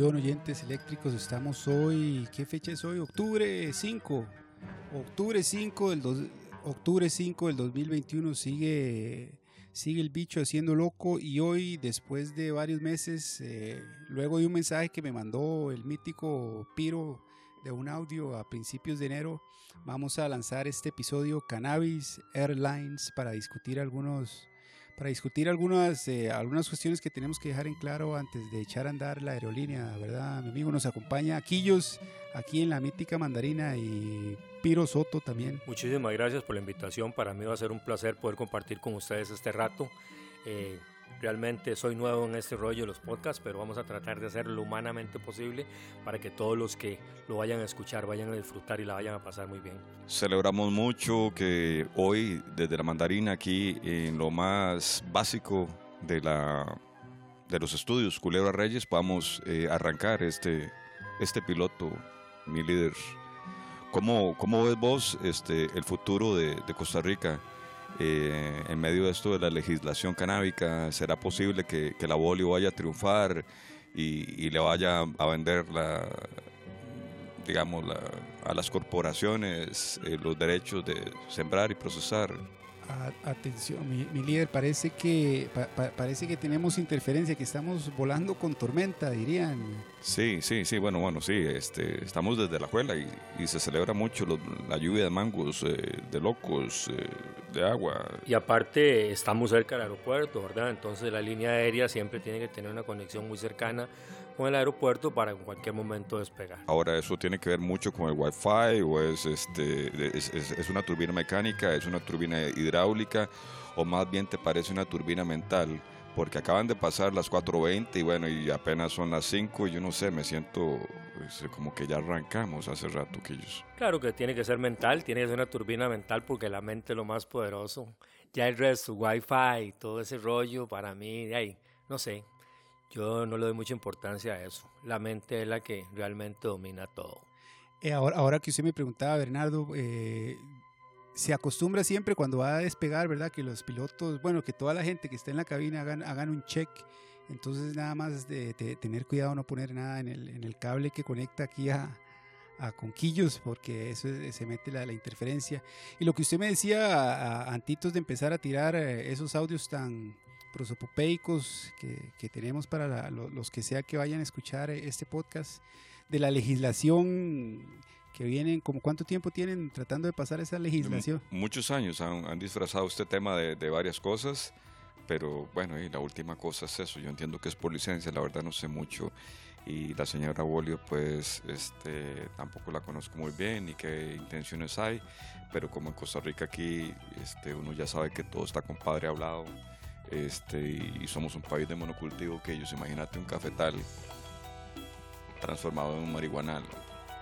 Oyentes eléctricos. Estamos hoy, ¿qué fecha es hoy? Octubre 5. Octubre 5 del, octubre 5 del 2021 sigue, sigue el bicho haciendo loco y hoy, después de varios meses, eh, luego de un mensaje que me mandó el mítico Piro de un audio a principios de enero, vamos a lanzar este episodio Cannabis Airlines para discutir algunos para discutir algunas, eh, algunas cuestiones que tenemos que dejar en claro antes de echar a andar la aerolínea, ¿verdad? Mi amigo nos acompaña Quillos, aquí en la mítica mandarina y Piro Soto también. Muchísimas gracias por la invitación, para mí va a ser un placer poder compartir con ustedes este rato. Eh, Realmente soy nuevo en este rollo de los podcasts, pero vamos a tratar de hacerlo lo humanamente posible para que todos los que lo vayan a escuchar vayan a disfrutar y la vayan a pasar muy bien. Celebramos mucho que hoy desde la mandarina aquí en lo más básico de la de los estudios Culebra Reyes podamos eh, arrancar este este piloto, mi líder. ¿Cómo, cómo ves vos este, el futuro de Costa Rica? Eh, en medio de esto de la legislación canábica, ¿será posible que, la bolio vaya a triunfar y, y, le vaya a vender la, digamos, la, a las corporaciones eh, los derechos de sembrar y procesar? Atención, mi, mi, líder, parece que pa, pa, parece que tenemos interferencia, que estamos volando con tormenta, dirían. Sí, sí, sí, bueno, bueno, sí, este, estamos desde la juela y, y se celebra mucho lo, la lluvia de mangos, eh, de locos, eh, de agua. Y aparte estamos cerca del aeropuerto, ¿verdad? Entonces la línea aérea siempre tiene que tener una conexión muy cercana con el aeropuerto para en cualquier momento despegar. Ahora, ¿eso tiene que ver mucho con el Wi-Fi o es, este, es, es, es una turbina mecánica, es una turbina hidráulica o más bien te parece una turbina mental? porque acaban de pasar las 4.20 y bueno, y apenas son las 5 y yo no sé, me siento pues, como que ya arrancamos hace rato que ellos. Claro que tiene que ser mental, tiene que ser una turbina mental porque la mente es lo más poderoso. Ya el resto, wifi, todo ese rollo, para mí, ay, no sé, yo no le doy mucha importancia a eso. La mente es la que realmente domina todo. Eh, ahora, ahora que usted me preguntaba, Bernardo, eh, se acostumbra siempre cuando va a despegar, ¿verdad? Que los pilotos, bueno, que toda la gente que está en la cabina hagan, hagan un check. Entonces nada más de, de, tener cuidado no poner nada en el, en el cable que conecta aquí a, a conquillos, porque eso es, se mete la, la, interferencia. Y lo que usted me decía a, a, antitos de empezar a tirar eh, esos audios tan prosopopeicos que, que tenemos para la, los que sea que vayan a escuchar este podcast, de la legislación que vienen, como cuánto tiempo tienen tratando de pasar esa legislación? Muchos años han, han disfrazado este tema de, de, varias cosas, pero bueno, y la última cosa es eso, yo entiendo que es por licencia, la verdad no sé mucho, y la señora Bolio pues este, tampoco la conozco muy bien ni qué intenciones hay, pero como en Costa Rica aquí este, uno ya sabe que todo está compadre hablado, este, y somos un país de monocultivo que ellos, imagínate un cafetal transformado en un marihuanal.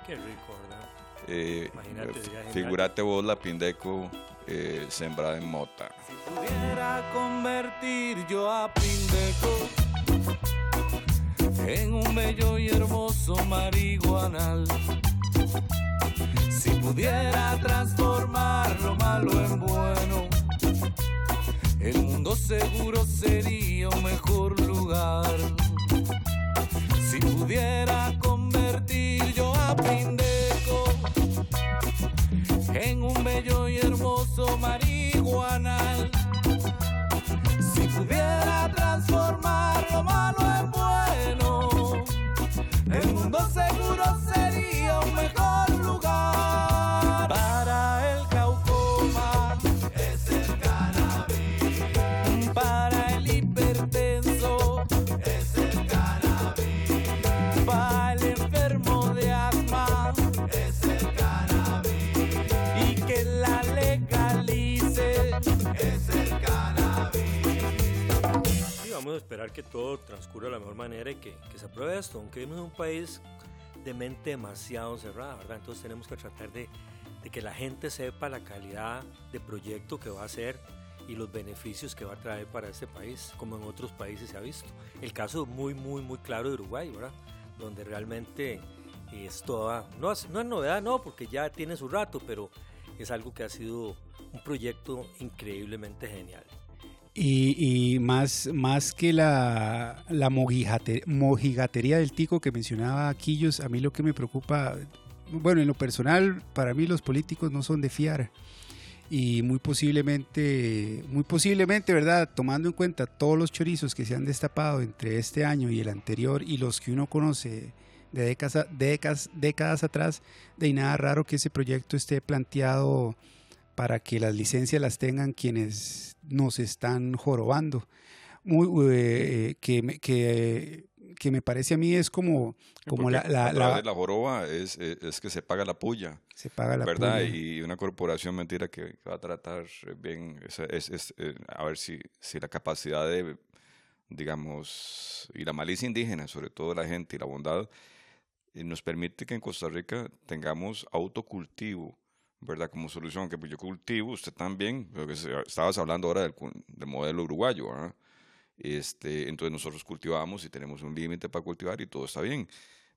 Qué rico, ¿verdad? Eh, figúrate vos la Pindeco eh, sembrada en mota. Si pudiera convertir yo a Pindeco en un bello y hermoso marihuanal. Si pudiera transformar lo malo en bueno, el mundo seguro sería un mejor lugar. Si pudiera convertir yo a Pindeco que todo transcurra de la mejor manera y que, se apruebe esto, aunque vivimos en un país de mente demasiado cerrada, ¿verdad? Entonces tenemos que tratar de, que la gente sepa la calidad de proyecto que va a hacer y los beneficios que va a traer para este país, como en otros países se ha visto. El caso muy, muy, muy claro de Uruguay, ¿verdad? Donde realmente es toda, no es, no es novedad, no, porque ya tiene su rato, pero es algo que ha sido un proyecto increíblemente genial. Y, más, más que la, la mojigatería del tico que mencionaba Quillos, a mí lo que me preocupa, bueno, en lo personal, para mí los políticos no son de fiar. Y muy posiblemente, muy posiblemente, ¿verdad? Tomando en cuenta todos los chorizos que se han destapado entre este año y el anterior y los que uno conoce de décadas, décadas, décadas atrás, de nada raro que ese proyecto esté planteado para que las licencias las tengan quienes nos están jorobando. Muy, eh, que, que, que, me parece a mí es como, como la, la, la, la, joroba es, es, que se paga la puya. Se paga la ¿verdad? Y una corporación mentira que va a tratar bien, es, es, eh, a ver si, si la capacidad de, digamos, y la malicia indígena, sobre todo la gente y la bondad, nos permite que en Costa Rica tengamos autocultivo, ¿verdad? Como solución, que pues yo cultivo, usted también, porque estabas hablando ahora del, del modelo uruguayo, ¿verdad? Este, entonces nosotros cultivamos y tenemos un límite para cultivar y todo está bien.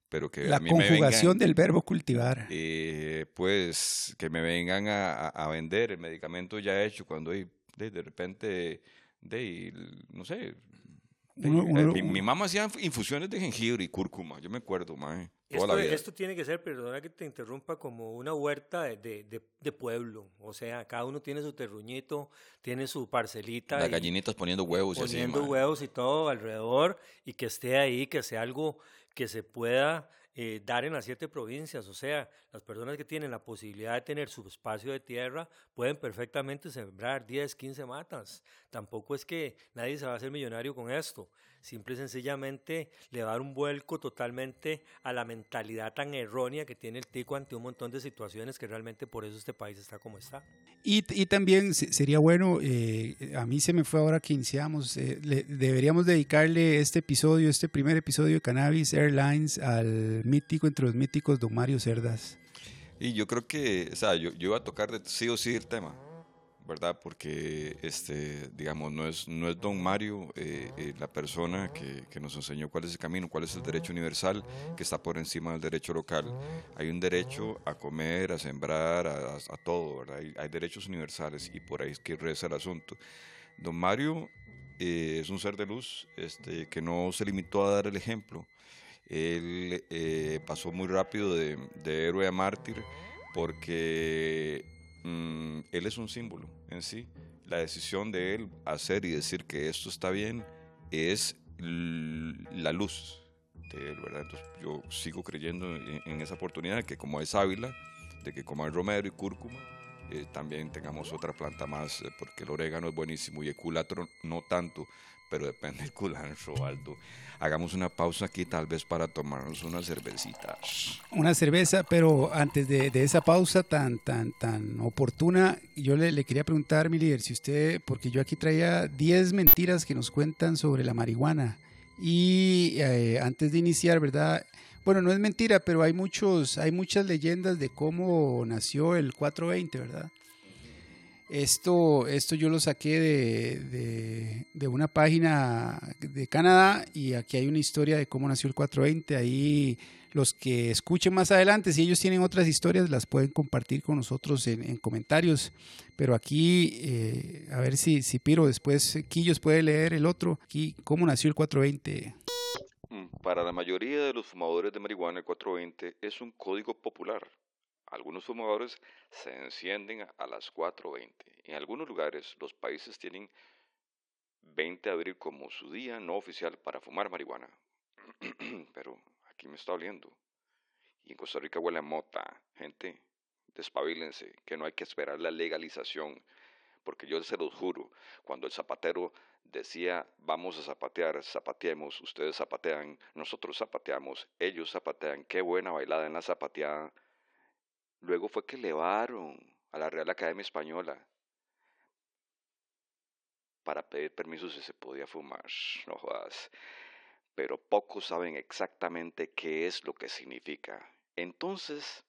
Pero que la a mí conjugación del verbo cultivar. Eh, pues que me vengan a, a, vender el medicamento ya hecho cuando de, de repente, de, no sé, mi, mamá hacía infusiones de jengibre y cúrcuma, yo me acuerdo, mae. Esto, esto, tiene que ser, perdona que te interrumpa, como una huerta de, de, de, pueblo. O sea, cada uno tiene su terruñito, tiene su parcelita. Las gallinitas poniendo huevos y Poniendo huevos y todo alrededor y que esté ahí, que sea algo que se pueda eh, dar en las siete provincias. O sea, las personas que tienen la posibilidad de tener su espacio de tierra pueden perfectamente sembrar 10, 15 matas. Tampoco es que nadie se va a hacer millonario con esto. Simple y sencillamente le va a dar un vuelco totalmente a la mentalidad tan errónea que tiene el tico ante un montón de situaciones que realmente por eso este país está como está. Y, y también sería bueno, eh, a mí se me fue ahora que iniciamos, eh, deberíamos dedicarle este episodio, este primer episodio de Cannabis Airlines al mítico entre los míticos Don Mario Cerdas. Y yo creo que, o sea, yo, yo iba a tocar de sí o sí el tema ¿verdad? Porque, este, digamos, no es, no es don Mario eh, eh, la persona que, que, nos enseñó cuál es el camino, cuál es el derecho universal que está por encima del derecho local. Hay un derecho a comer, a sembrar, a, a todo, ¿verdad? Hay, hay, derechos universales y por ahí es que reza el asunto. Don Mario eh, es un ser de luz este, que no se limitó a dar el ejemplo. Él pasó muy rápido de, de héroe a mártir porque Mm, él es un símbolo en sí. La decisión de él hacer y decir que esto está bien es la luz de él, ¿verdad? Entonces yo sigo creyendo en, esa oportunidad que como es Ávila, de que como hay romero y cúrcuma, eh, también tengamos otra planta más, eh, porque el orégano es buenísimo y el culantro no tanto, pero depende del culantro, Aldo. Hagamos una pausa aquí tal vez para tomarnos una cervecita. Una cerveza, pero antes de, esa pausa tan, tan, tan oportuna, yo le, quería preguntar, mi líder, si usted, porque yo aquí traía 10 mentiras que nos cuentan sobre la marihuana. Y eh, antes de iniciar, ¿verdad? Bueno, no es mentira, pero hay muchos, hay muchas leyendas de cómo nació el 420, ¿verdad? Esto, esto yo lo saqué de, de, una página de Canadá y aquí hay una historia de cómo nació el 420. Ahí los que escuchen más adelante, si ellos tienen otras historias, las pueden compartir con nosotros en, comentarios. Pero aquí, eh, a ver si, si Piro después, Quillos puede leer el otro. Aquí, cómo nació el 420. Mm, para la mayoría de los fumadores de marihuana, el 420 es un código popular algunos fumadores se encienden a las 4.20. En algunos lugares los países tienen 20 de abril como su día no oficial para fumar marihuana. Pero aquí me está oliendo. Y en Costa Rica huele a mota. Gente, despabilense, que no hay que esperar la legalización. Porque yo se los juro, cuando el zapatero decía, vamos a zapatear, zapateemos, ustedes zapatean, nosotros zapateamos, ellos zapatean, qué buena bailada en la zapateada Luego fue que elevaron a la Real Academia Española para pedir permiso si se podía fumar, no jodas. Pero pocos saben exactamente qué es lo que significa. Entonces,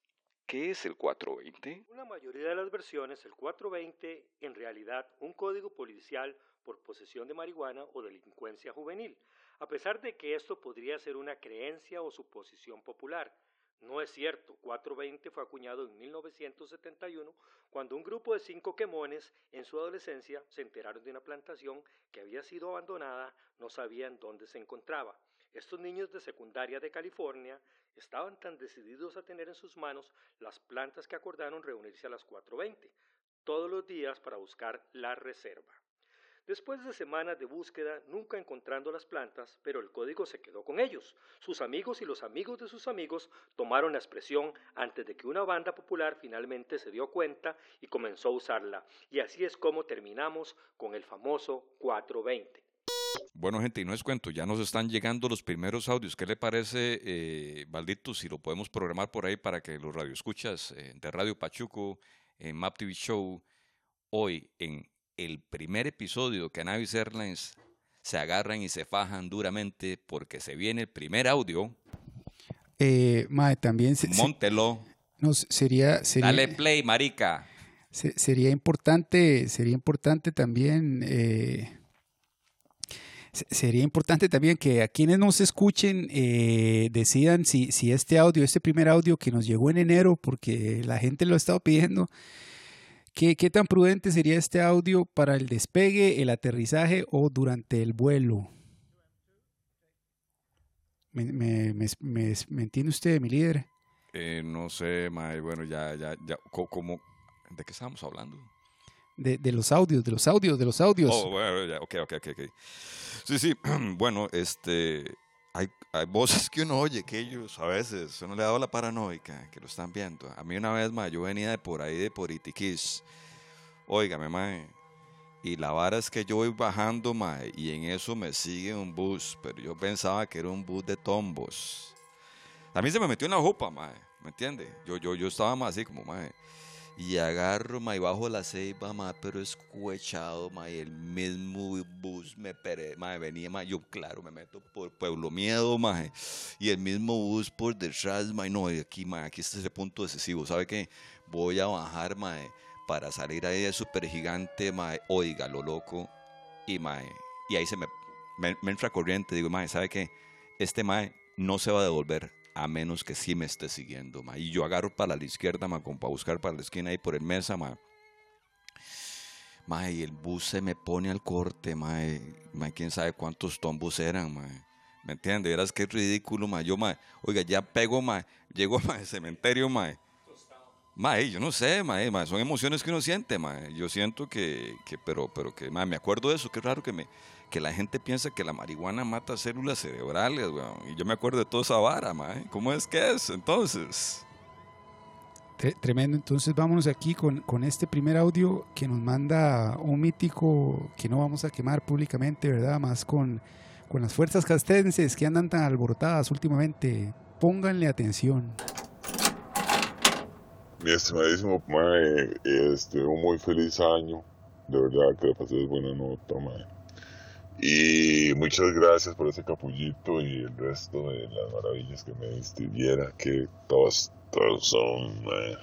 ¿qué es el 420? Una mayoría de las versiones, el 420 en realidad un código policial por posesión de marihuana o delincuencia juvenil, a pesar de que esto podría ser una creencia o suposición popular. No es cierto, 420 fue acuñado en 1971 cuando un grupo de cinco quemones en su adolescencia se enteraron de una plantación que había sido abandonada, no sabían dónde se encontraba. Estos niños de secundaria de California estaban tan decididos a tener en sus manos las plantas que acordaron reunirse a las 4.20, todos los días para buscar la reserva. Después de semanas de búsqueda, nunca encontrando las plantas, pero el código se quedó con ellos. Sus amigos y los amigos de sus amigos tomaron la expresión antes de que una banda popular finalmente se dio cuenta y comenzó a usarla. Y así es como terminamos con el famoso 420. Bueno, gente, y no es cuento, ya nos están llegando los primeros audios. ¿Qué le parece, eh, si lo podemos programar por ahí para que los radioescuchas eh, de Radio Pachuco, en Map TV Show, hoy en el primer episodio que Cannabis Airlines se agarran y se fajan duramente porque se viene el primer audio. Eh, mae, también se, se- no, sería, sería, Dale play, marica. se- sería importante, sería importante también, eh, se- sería importante también que a quienes nos escuchen eh, decidan si, si este audio, este primer audio que nos llegó en enero, porque la gente lo ha estado pidiendo, ¿qué, qué tan prudente sería este audio para el despegue, el aterrizaje o durante el vuelo? ¿Me, me, me, me- me entiende usted, mi líder? Eh, no sé, mae, bueno, ya, ya, ya, como, ¿de qué estábamos hablando? De, de los audios, de los audios, de los audios. Oh, bueno, ya, ok, ok, ok. Sí, sí, bueno, este, hay, hay voces que uno oye que ellos a veces, uno le ha dado la paranoica, que lo están viendo. A mí una vez, mae, yo venía de por ahí, de por Itiquís, óigame, mae, y la vara es que yo voy bajando, mae, y en eso me sigue un bus, pero yo pensaba que era un bus de tombos. A mí se me metió una jupa, mae, ¿me entiende? Yo, yo, yo estaba más así como, mae, y agarro, ma, y bajo la ceiba, ma, pero escuechado, ma, y el mismo bus me pere, ma, venía, ma, yo claro, me meto por Pueblo Miedo, ma, y el mismo bus por detrás, ma, y no, aquí, ma, aquí está ese punto decisivo, ¿sabe qué? Voy a bajar, ma, para salir ahí de super gigante, ma, oiga, lo loco, y, ma, y ahí se me, me, me entra corriente, digo, ma, ¿sabe qué? Este, ma, no se va a devolver a menos que sí me esté siguiendo, ma. Y yo agarro para la izquierda, ma, como para buscar para la esquina ahí por el mesa, ma. Ma, y el bus se me pone al corte, ma. ma quién sabe cuántos tombos eran, ma. ¿Me entiendes? Verás qué ridículo, ma. Yo, ma, oiga, ya pego, ma. Llego, ma, al cementerio, ma. Ma, yo no sé, ma, ma, son emociones que uno siente, ma. Yo siento que, que pero, pero que, ma, me acuerdo de eso, qué raro que me, que la gente piensa que la marihuana mata células cerebrales, weón. Y yo me acuerdo de toda esa vara, ma. ¿eh? ¿Cómo es que es? Entonces, Tre- Tremendo, entonces vámonos aquí con, con este primer audio que nos manda un mítico que no vamos a quemar públicamente, ¿verdad? Más con, con las fuerzas castenses que andan tan alborotadas últimamente. Pónganle atención. Mi estimadísimo Mae, este, un muy feliz año. De verdad que le pasé buena nota, Mae. Y muchas gracias por ese capullito y el resto de las maravillas que me diste. Viera que todos, todos son, Mae.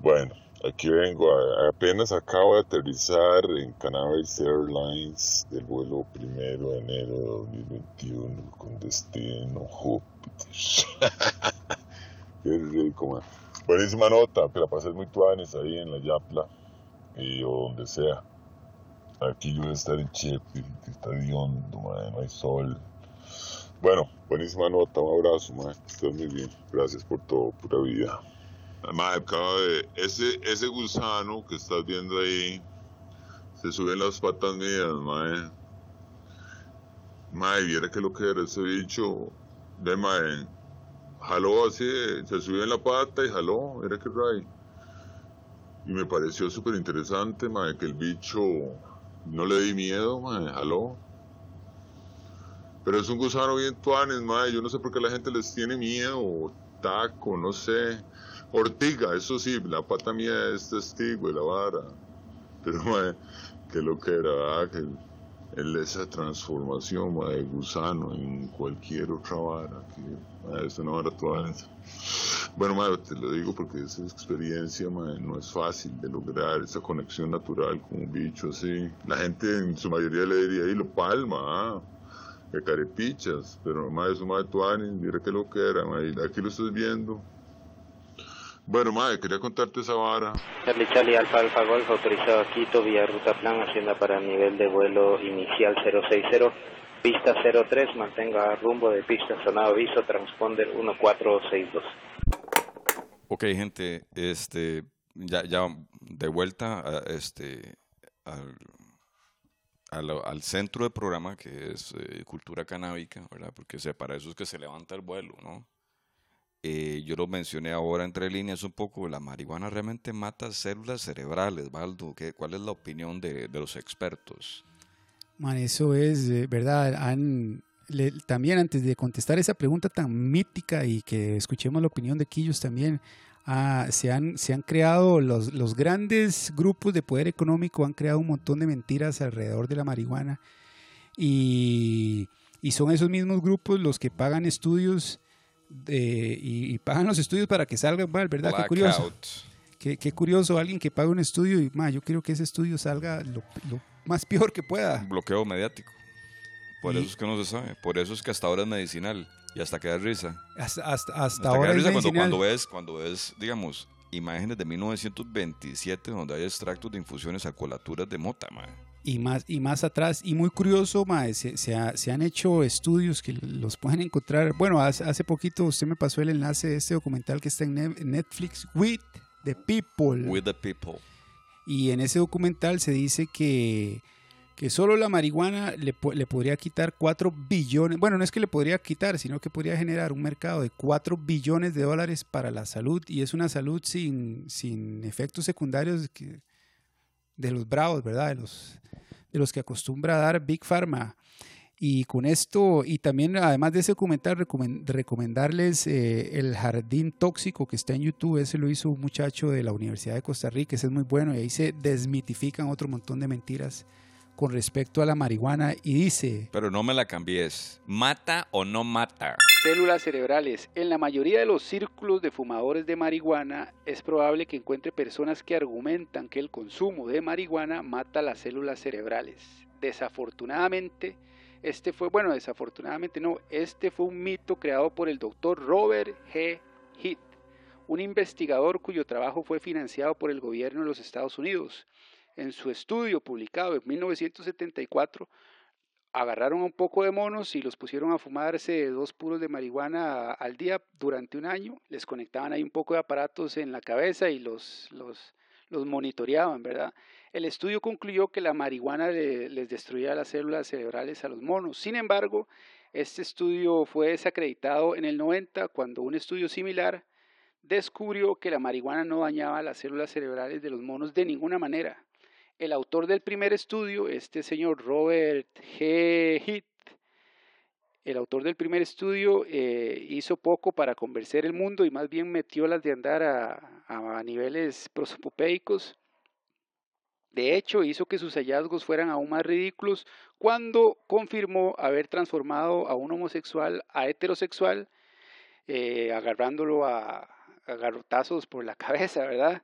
Bueno, aquí vengo. Apenas acabo de aterrizar en Cannabis Airlines del vuelo primero de enero de 2021 con destino Júpiter. Qué rico, man. Buenísima nota, que la pasé muy tuanes ahí en la Yapla y o donde sea. Aquí yo voy a estar en Chepe, que está de man, no hay sol. Bueno, buenísima nota, un abrazo, man. Estás muy bien. Gracias por todo, pura vida. Madre, acaba de. Ese, ese gusano que estás viendo ahí se sube en las patas mías, madre. Madre, viera que lo que era ese bicho. De madre. Jaló así, se subió en la pata y jaló, era que ray. Y me pareció súper interesante, madre, que el bicho no le di miedo, madre, jaló. Pero es un gusano bien tuanes, madre, yo no sé por qué la gente les tiene miedo, taco, no sé. Ortiga, eso sí, la pata mía es testigo de la vara. Pero, madre, que lo que era, ¿verdad? Esa transformación de gusano en cualquier otra vara, que es una vara toda. Bueno, te lo digo porque esa experiencia no es fácil de lograr, esa conexión natural con un bicho así. La gente en su mayoría le diría, y lo palma, ah". que carepichas, pero mae, eso mae tuanis, mira qué lo que era, aquí lo estoy viendo. Bueno, mae, quería contarte esa vara. Charlie Charlie Alfa Alfa Golf autorizado a Quito vía ruta plan hacienda para nivel de vuelo inicial 060 pista 03 mantenga rumbo de pista sonado aviso transponder 1462 Ok, gente, este, ya, ya de vuelta a, este, al, al, al centro del programa que es eh, cultura canábica, ¿verdad? Porque se, para eso es que se levanta el vuelo, ¿no? Eh, yo lo mencioné ahora entre líneas un poco, la marihuana realmente mata células cerebrales, Baldo. ¿Qué, ¿Cuál es la opinión de, de los expertos? Man, eso es, eh, ¿verdad? También antes de contestar esa pregunta tan mítica y que escuchemos la opinión de Quillos también, ah, se, han, se han creado los, los grandes grupos de poder económico, han creado un montón de mentiras alrededor de la marihuana y, y son esos mismos grupos los que pagan estudios de- y, y pagan los estudios para que salgan mal, ¿verdad? Qué curioso. Blackout. Qué, qué curioso, alguien que paga un estudio y, ma, yo quiero que ese estudio salga lo, lo más peor que pueda. Bloqueo mediático. Por Y- eso es que no se sabe. Por eso es que hasta ahora es medicinal. Y hasta que da risa. Hasta, hasta, hasta Hasta que ahora da es cuando, medicinal. cuando ves, cuando ves, digamos, imágenes de 1927 donde hay extractos de infusiones alcoholaturas de mota, mae. Y más y más atrás. Y muy curioso mae, se, se, ha- se han hecho estudios que los pueden encontrar. Bueno hace, hace poquito usted me pasó el enlace de este documental que está en Ne- Netflix with the people. With the people. y en ese documental se dice que que solo la marihuana le, le podría quitar 4 billones, bueno, no es que le podría quitar, sino que podría generar un mercado de 4 billones de dólares para la salud. Y es una salud sin, sin efectos secundarios que- de los bravos, ¿verdad? De los, de los que acostumbra a dar Big Pharma. Y con esto, y también además de ese documental, recomen- recomendarles eh, El Jardín Tóxico que está en YouTube. Ese lo hizo un muchacho de la Universidad de Costa Rica. Ese es muy bueno y ahí se desmitifican otro montón de mentiras con respecto a la marihuana. Y dice: Pero no me la cambies. ¿Mata o no mata? Células cerebrales. En la mayoría de los círculos de fumadores de marihuana es probable que encuentre personas que argumentan que el consumo de marihuana mata las células cerebrales. Desafortunadamente, este fue, bueno, desafortunadamente no, este fue un mito creado por el doctor Robert G. Heath, un investigador cuyo trabajo fue financiado por el gobierno de los Estados Unidos. En su estudio publicado en 1974, agarraron un poco de monos y los pusieron a fumarse dos puros de marihuana al día durante un año. Les conectaban ahí un poco de aparatos en la cabeza y los, los, los monitoreaban, ¿verdad? El estudio concluyó que la marihuana le- les destruía las células cerebrales a los monos. Sin embargo, este estudio fue desacreditado en el 90 cuando un estudio similar descubrió que la marihuana no dañaba las células cerebrales de los monos de ninguna manera. El autor del primer estudio, este señor Robert G. Heath, el autor del primer estudio eh, hizo poco para convencer el mundo y más bien metió las de andar a, a niveles prosopopeicos. De hecho, hizo que sus hallazgos fueran aún más ridículos cuando confirmó haber transformado a un homosexual a heterosexual, eh, agarrándolo a, a garrotazos por la cabeza, ¿verdad?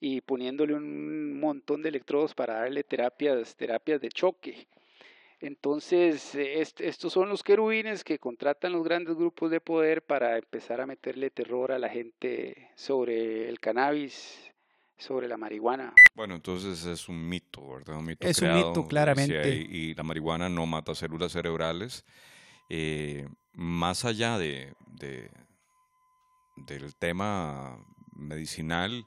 Y poniéndole un montón de electrodos para darle terapias, terapias de choque. Entonces, est- estos son los querubines que contratan los grandes grupos de poder para empezar a meterle terror a la gente sobre el cannabis, sobre la marihuana. Bueno, entonces es un mito, ¿verdad? Un mito Es un creado, mito, eh, claramente. y la marihuana no mata células cerebrales. Eh, más allá de, de- del tema medicinal,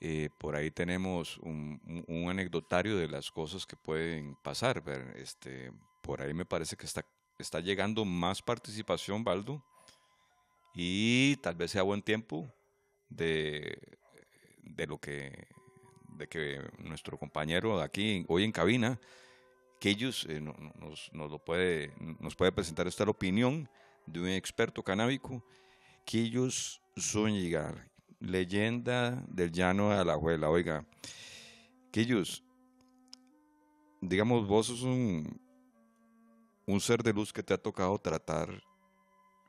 eh, por ahí tenemos un, un- anecdotario de las cosas que pueden pasar. Este, por ahí me parece que está, está llegando más participación, Baldo, y tal vez sea buen tiempo de, de lo que de que nuestro compañero aquí hoy en cabina, que ellos eh, no- no- nos, nos lo puede, nos puede presentar esta opinión de un experto canábico, que ellos son llegar, leyenda del llano de la abuela, oiga, que ellos, digamos, vos sos un, un ser de luz que te ha tocado tratar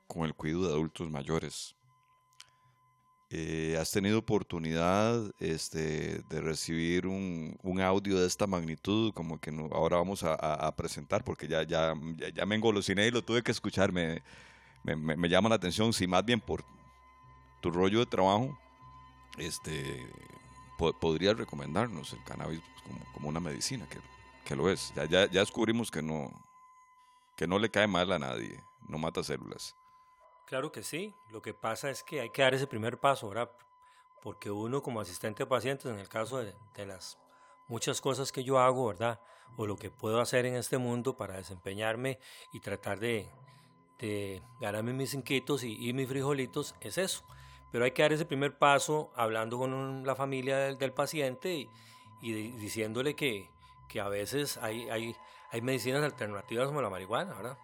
con el cuidado de adultos mayores. eh, ¿has tenido oportunidad este, de recibir un, un, audio de esta magnitud? Como que no, ahora vamos a, presentar, porque ya, ya, ya, me engolosiné y lo tuve que escuchar. Me, me, me, llama la atención, si más bien por tu rollo de trabajo, este, podrías recomendarnos el cannabis como, una medicina, que, que lo es. Ya, ya, ya descubrimos que no, que no le cae mal a nadie, no mata células. Claro que sí, lo que pasa es que hay que dar ese primer paso, ¿verdad? Porque uno como asistente de pacientes, en el caso de, las muchas cosas que yo hago, ¿verdad? O lo que puedo hacer en este mundo para desempeñarme y tratar de, de ganarme mis inquietos y, mis frijolitos, es eso. Pero hay que dar ese primer paso hablando con la familia del, paciente y, diciéndole que, que, a veces hay, hay, hay medicinas alternativas como la marihuana, ¿verdad?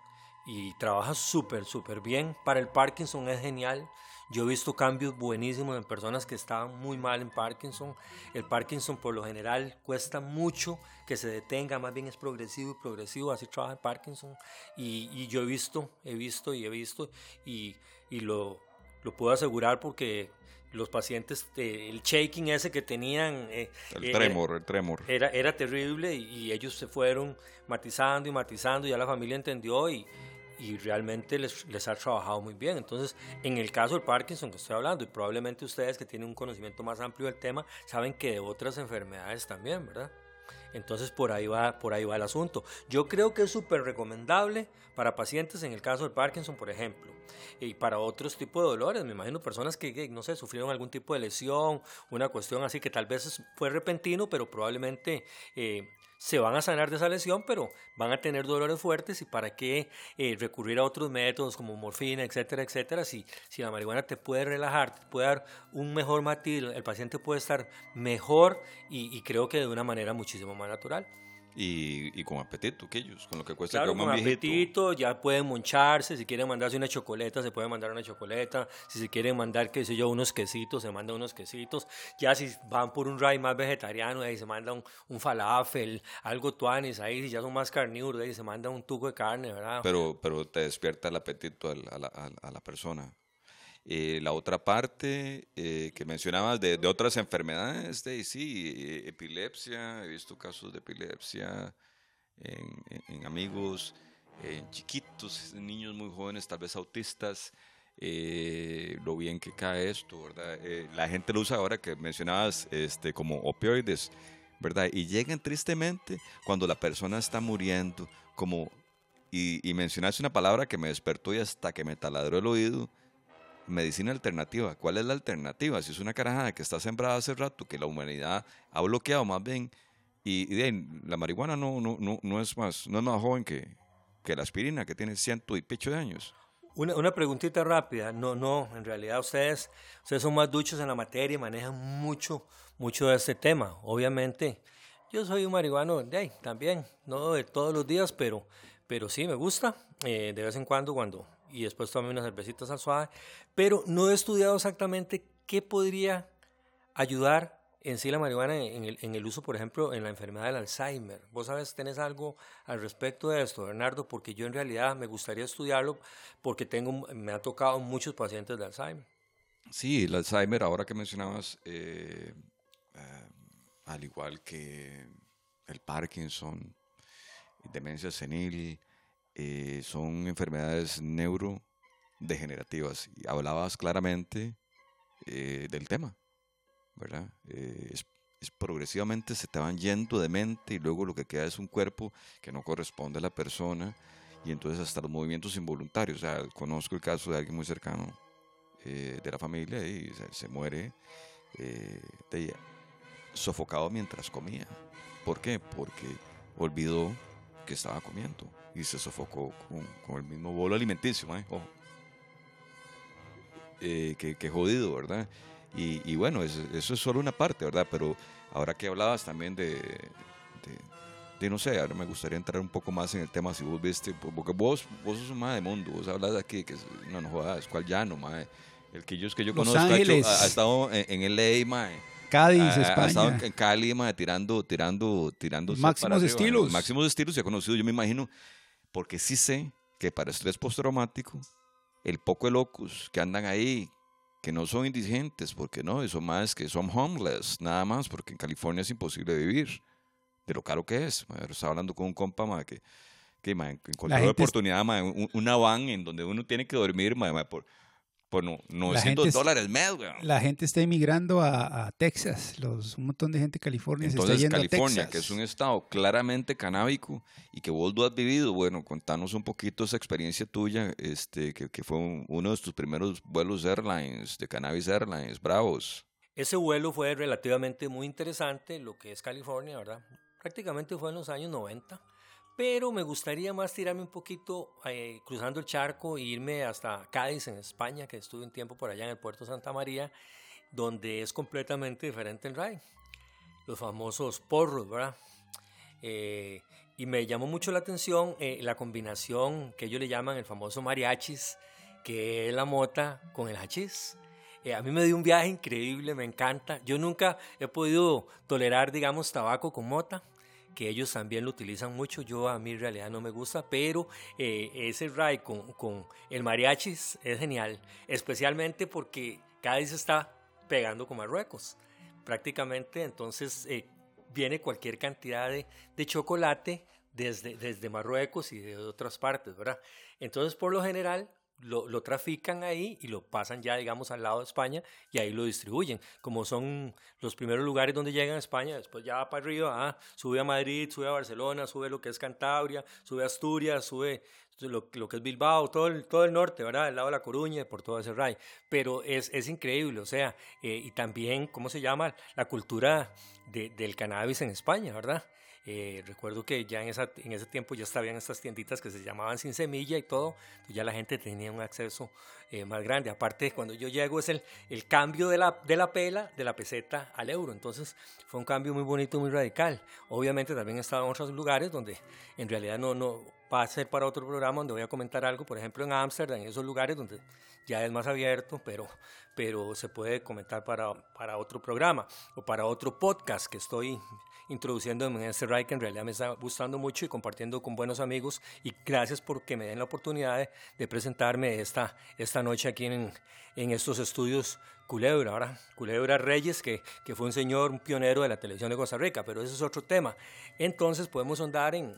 y trabaja súper, súper bien. Para el Parkinson es genial. Yo he visto cambios buenísimos en personas que estaban muy mal en Parkinson. El Parkinson por lo general cuesta mucho que se detenga, más bien es progresivo y progresivo, así trabaja el Parkinson. Y, y yo he visto, he visto y he visto y, y lo, lo puedo asegurar porque los pacientes, el shaking ese que tenían... Eh, el eh, tremor, el tremor. Era, era terrible y, y, ellos se fueron matizando y matizando, y ya la familia entendió y, y realmente les, les, ha trabajado muy bien. Entonces, en el caso del Parkinson que estoy hablando, y probablemente ustedes que tienen un conocimiento más amplio del tema, saben que de otras enfermedades también, ¿verdad? Entonces por ahí va, por ahí va el asunto. Yo creo que es súper recomendable para pacientes en el caso del Parkinson, por ejemplo, y para otros tipos de dolores. Me imagino personas que, no sé, sufrieron algún tipo de lesión, una cuestión así que tal vez fue repentino, pero probablemente eh, se van a sanar de esa lesión, pero van a tener dolores fuertes y para qué eh, recurrir a otros métodos como morfina, etcétera, etcétera. Si, si la marihuana te puede relajar, te puede dar un mejor matiz, el paciente puede estar mejor y, y creo que de una manera muchísimo más natural. Y, con apetito, que ellos, con lo que cuesta claro, con apetito, ya pueden moncharse, si quieren mandarse una chocoleta, se puede mandar una chocoleta, si se quieren mandar, qué sé yo, unos quesitos, se mandan unos quesitos, ya si van por un ray más vegetariano, ahí se manda un, un falafel, algo tuanis, ahí si ya son más carnívoros, ahí se manda un tuco de carne, ¿verdad? Pero, pero te despierta el apetito a la, a la persona. Eh, la otra parte eh, que mencionabas de, otras enfermedades, de, sí, eh, epilepsia, he visto casos de epilepsia en, amigos, en chiquitos, niños muy jóvenes, tal vez autistas, lo bien que cae esto, ¿verdad? la gente lo usa ahora que mencionabas este, como opioides, ¿verdad? Y llegan tristemente cuando la persona está muriendo, como, y, y mencionaste una palabra que me despertó y hasta que me taladró el oído, medicina alternativa. ¿Cuál es la alternativa? Si es una carajada que está sembrada hace rato, que la humanidad ha bloqueado más bien, y, la marihuana no, no, no, no, es más, no es más joven que, que la aspirina, que tiene ciento y pecho de años. Una, una, preguntita rápida. No, no, en realidad ustedes, ustedes son más duchos en la materia y manejan mucho, mucho de este tema. Obviamente, yo soy un marihuano de también, no de todos los días, pero, pero sí me gusta. Eh, de vez en cuando, cuando y después tomé unas cervecitas al suave, pero no he estudiado exactamente qué podría ayudar en sí la marihuana en el, uso, por ejemplo, en la enfermedad del Alzheimer. ¿Vos sabes, tenés algo al respecto de esto, Bernardo? Porque yo en realidad me gustaría estudiarlo porque tengo, me ha tocado muchos pacientes de Alzheimer. Sí, el Alzheimer, ahora que mencionabas, eh, eh, al igual que el Parkinson, demencia senil, eh, son enfermedades neurodegenerativas. Y hablabas claramente eh, del tema, ¿verdad? Eh, es, progresivamente se te van yendo de mente y luego lo que queda es un cuerpo que no corresponde a la persona y entonces hasta los movimientos involuntarios. O sea, conozco el caso de alguien muy cercano de la familia y se, muere sofocado mientras comía. ¿Por qué? Porque olvidó que estaba comiendo y se sofocó con, el mismo bolo alimenticio, eh, que, jodido, ¿verdad? Y, bueno, eso, es solo una parte, ¿verdad? Pero ahora que hablabas también de, de, no sé, ahora me gustaría entrar un poco más en el tema, si vos viste, porque vos, vos sos un de mundo, vos hablas de aquí, que no, no jodas, ¿cuál llano, mae? El que yo, que yo conozco ha, estado en, en LA, mae Cádiz, España. Ha estado en Cali, tirando, tirando, tirando. Máximos estilos. máximos estilos y ha conocido, yo me imagino, porque sí sé que para estrés postraumático, el poco de locos que andan ahí que no son indigentes, porque no, eso más que son homeless, nada más, porque en California es imposible vivir, de lo caro que es. Estaba hablando con un compa que, que ma, encontró oportunidad, ma, una van en donde uno tiene que dormir por, por no, 900 dólares mes, La gente está emigrando a, Texas. Los, un montón de gente de California se está yendo California, a Texas. que es un estado claramente canábico y que vos lo has vivido, bueno, contanos un poquito esa experiencia tuya, este, que, que fue uno de tus primeros vuelos airlines, de Cannabis Airlines, bravos. Ese vuelo fue relativamente muy interesante, lo que es California, ¿verdad? Prácticamente fue en los años 90 pero me gustaría más tirarme un poquito eh, cruzando el charco e irme hasta Cádiz, en España, que estuve un tiempo por allá en el puerto Santa María, donde es completamente diferente el ride. Los famosos porros, ¿verdad? Eh, y me llamó mucho la atención eh, la combinación que ellos le llaman el famoso mariachis, que es la mota con el hachís. a mí me dio un viaje increíble, me encanta. Yo nunca he podido tolerar, digamos, tabaco con mota que ellos también lo utilizan mucho. Yo a mí realidad no me gusta, pero eh, ese ride con, con, el mariachis es genial, especialmente porque Cádiz está pegando con Marruecos. Prácticamente entonces eh, viene cualquier cantidad de, de chocolate desde, desde Marruecos y de otras partes, ¿verdad? Entonces, por lo general, lo, lo, trafican ahí y lo pasan ya, digamos, al lado de España y ahí lo distribuyen. Como son los primeros lugares donde llegan a España, después ya va para arriba, ah, sube a Madrid, sube a Barcelona, sube lo que es Cantabria, sube a Asturias, sube lo, lo que es Bilbao, todo el, todo el norte, ¿verdad? El lado de La Coruña, por todo ese ray. Pero es, es increíble, o sea, eh, y también, ¿cómo se llama? La cultura de, del cannabis en España, ¿verdad? Eh, recuerdo que ya en, esa, en ese tiempo ya estaban estas tienditas que se llamaban sin semilla y todo, ya la gente tenía un acceso eh, más grande. Aparte, cuando yo llego es el, el cambio de la, de la pela, de la peseta al euro. Entonces fue un cambio muy bonito, muy radical. Obviamente también he estado en otros lugares donde en realidad no, no va a ser para otro programa donde voy a comentar algo, por ejemplo en Ámsterdam, en esos lugares donde ya es más abierto, pero, pero se puede comentar para, para otro programa o para otro podcast que estoy introduciendo en este ride que en realidad me está gustando mucho y compartiendo con buenos amigos y gracias por que me den la oportunidad de, presentarme esta, esta noche aquí en, en estos estudios Culebra, ¿verdad? Culebra Reyes, que, que fue un señor, un pionero de la televisión de Costa Rica, pero ese es otro tema. Entonces podemos andar en,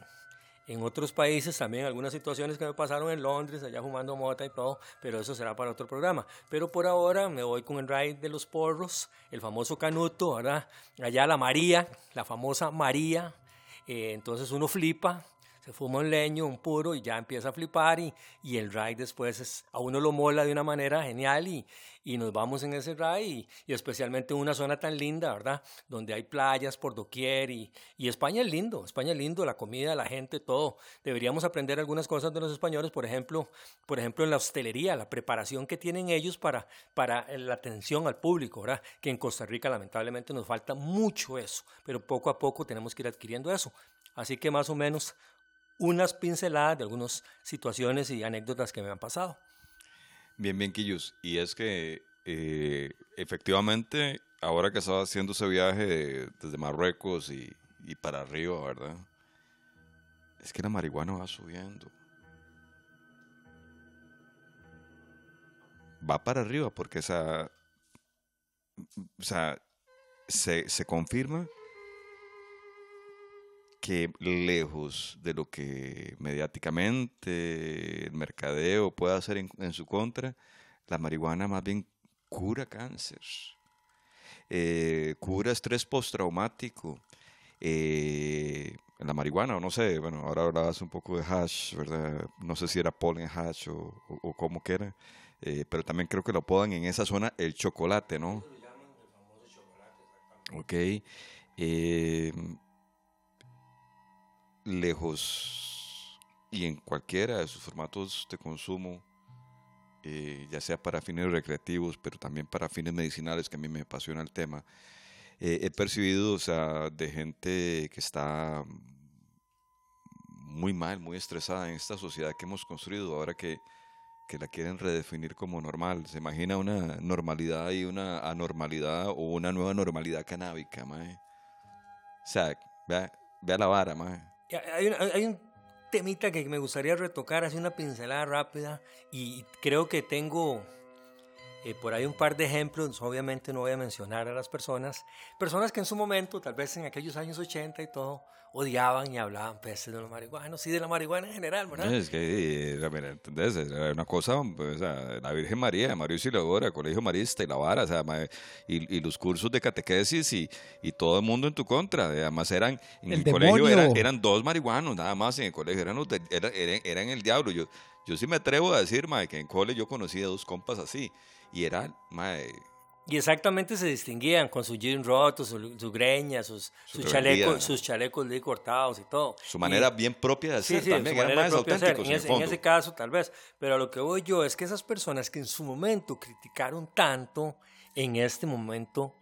en otros países también algunas situaciones que me pasaron en Londres, allá fumando mota y todo, pero eso será para otro programa. Pero por ahora me voy con el ride de los porros, el famoso canuto, ¿verdad? Allá la María, la famosa María. Eh, entonces uno flipa, se fuma un leño, un puro y ya empieza a flipar y, y el ride después es, a uno lo mola de una manera genial y, y nos vamos en ese ride y, y, especialmente en una zona tan linda, ¿verdad? Donde hay playas por doquier y, y España es lindo, España es lindo, la comida, la gente, todo. Deberíamos aprender algunas cosas de los españoles, por ejemplo, por ejemplo en la hostelería, la preparación que tienen ellos para, para la atención al público, ¿verdad? Que en Costa Rica lamentablemente nos falta mucho eso, pero poco a poco tenemos que ir adquiriendo eso. Así que más o menos unas pinceladas de algunas situaciones y anécdotas que me han pasado. Bien, bien, Quillos. Y es que eh, efectivamente, ahora que estaba haciendo ese viaje desde Marruecos y, y, para arriba, ¿verdad? Es que la marihuana va subiendo. Va para arriba porque esa, o sea, se, se confirma que lejos de lo que mediáticamente el mercadeo pueda hacer en, su contra, la marihuana más bien cura cáncer, eh, cura estrés postraumático. Eh, la marihuana, o no sé, bueno, ahora hablabas un poco de hash, ¿verdad? No sé si era polen hash o, o, cómo que era, eh, pero también creo que lo podan en esa zona el chocolate, ¿no? Ok. Lejos y en cualquiera de sus formatos de consumo, eh, ya sea para fines recreativos, pero también para fines medicinales, que a mí me apasiona el tema, eh, he percibido o sea, de gente que está muy mal, muy estresada en esta sociedad que hemos construido, ahora que, que la quieren redefinir como normal. Se imagina una normalidad y una anormalidad o una nueva normalidad canábica, mae. O sea, vea, vea la vara, mae. Hay un, hay un temita que me gustaría retocar, así una pincelada rápida, y creo que tengo Eh, por ahí un par de ejemplos, obviamente no voy a mencionar a las personas, personas que en su momento, tal vez en aquellos años 80 y todo, odiaban y hablaban pestes de los marihuanos y de la marihuana en general, ¿verdad? Es que, eh, mira, ¿entendés? Era una cosa, pues, o sea, la Virgen María, María Auxiliadora, Colegio Marista y la vara, o sea, y, y los cursos de catequesis y, y todo el mundo en tu contra. Además, eran, en el, El colegio eran, eran dos marihuanos, nada más en el colegio, eran, los de- era- eran, eran el diablo. Yo, yo sí me atrevo a decir, ma, que en cole yo conocí a dos compas así, y eran, ma, Y exactamente se distinguían con su jean roto, su, su greña, sus, Su sus, chalecos, sus chalecos de cortados y todo. su Y- manera bien propia de Sí, sí, también, su manera más auténticos En en, en ese caso, tal vez. Pero a lo que voy yo es que esas personas que en su momento criticaron tanto, en este momento,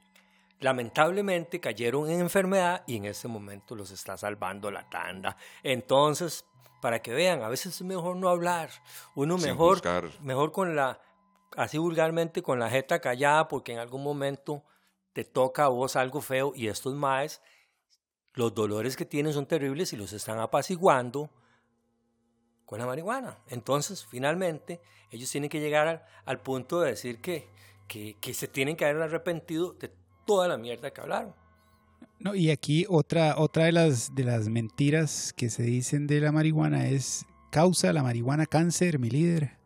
lamentablemente cayeron en enfermedad y en este momento los está salvando la tanda. Entonces, para que vean, a veces es mejor no hablar. Uno Sin mejor, mejor con la, así vulgarmente, con la jeta callada, porque en algún momento te toca a vos algo feo y estos maes, los dolores que tienen son terribles y los están apaciguando con la marihuana. Entonces, finalmente, ellos tienen que llegar al, punto de decir que, que, que se tienen que haber arrepentido de toda la mierda que hablaron. No, y aquí otra, otra de las de las mentiras que se dicen de la marihuana es causa la marihuana cáncer, mi líder.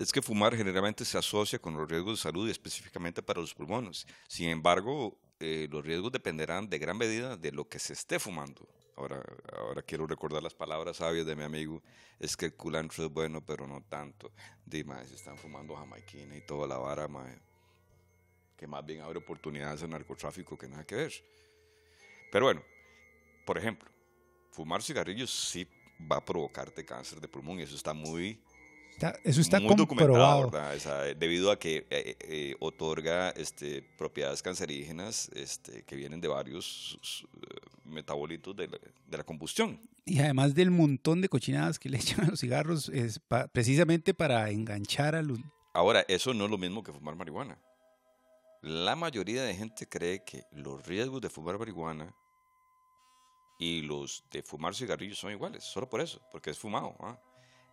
Es que fumar generalmente se asocia con los riesgos de salud y específicamente para los pulmones. Sin embargo, eh, los riesgos dependerán de gran medida de lo que se esté fumando. Ahora, ahora quiero recordar las palabras sabias de mi amigo. Es que el culantro es bueno, pero no tanto. Dime, si están fumando jamaiquina y toda la vara, mae, que más bien abre oportunidades al narcotráfico que nada que ver. Pero bueno, por ejemplo, fumar cigarrillos sí va a provocarte cáncer de pulmón y eso está muy Está- eso está muy documentado. ¿verdad? O sea, debido a que eh, eh, otorga este, propiedades cancerígenas este, que vienen de varios eh, metabolitos de la, de la combustión. Y además del montón de cochinadas que le echan a los cigarros, es pa- precisamente para enganchar a los... Ahora, eso no es lo mismo que fumar marihuana. La mayoría de gente cree que los riesgos de fumar marihuana y los de fumar cigarrillos son iguales, solo por eso, porque es fumado. ¿ah?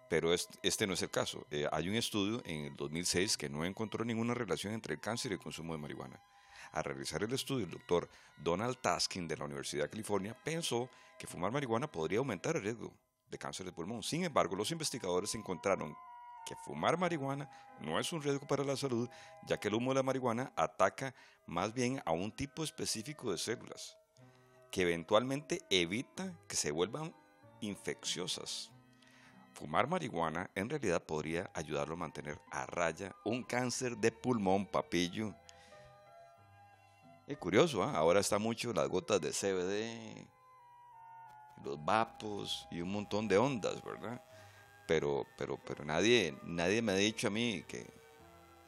Pero es- este no es el caso. Eh, hay un estudio en el 2006 que no encontró ninguna relación entre el cáncer y el consumo de marihuana. Al realizar el estudio, el doctor Donald Taskin de la Universidad de California pensó que fumar marihuana podría aumentar el riesgo de cáncer de pulmón. Sin embargo, los investigadores encontraron que fumar marihuana no es un riesgo para la salud, ya que el humo de la marihuana ataca más bien a un tipo específico de células, que eventualmente evita que se vuelvan infecciosas. Fumar marihuana en realidad podría ayudarlo a mantener a raya un cáncer de pulmón, papillo. Es curioso, ¿ah? ahora está mucho las gotas de CBD, los vapos y un montón de ondas, ¿verdad? Pero, pero, pero nadie, nadie me ha dicho a mí que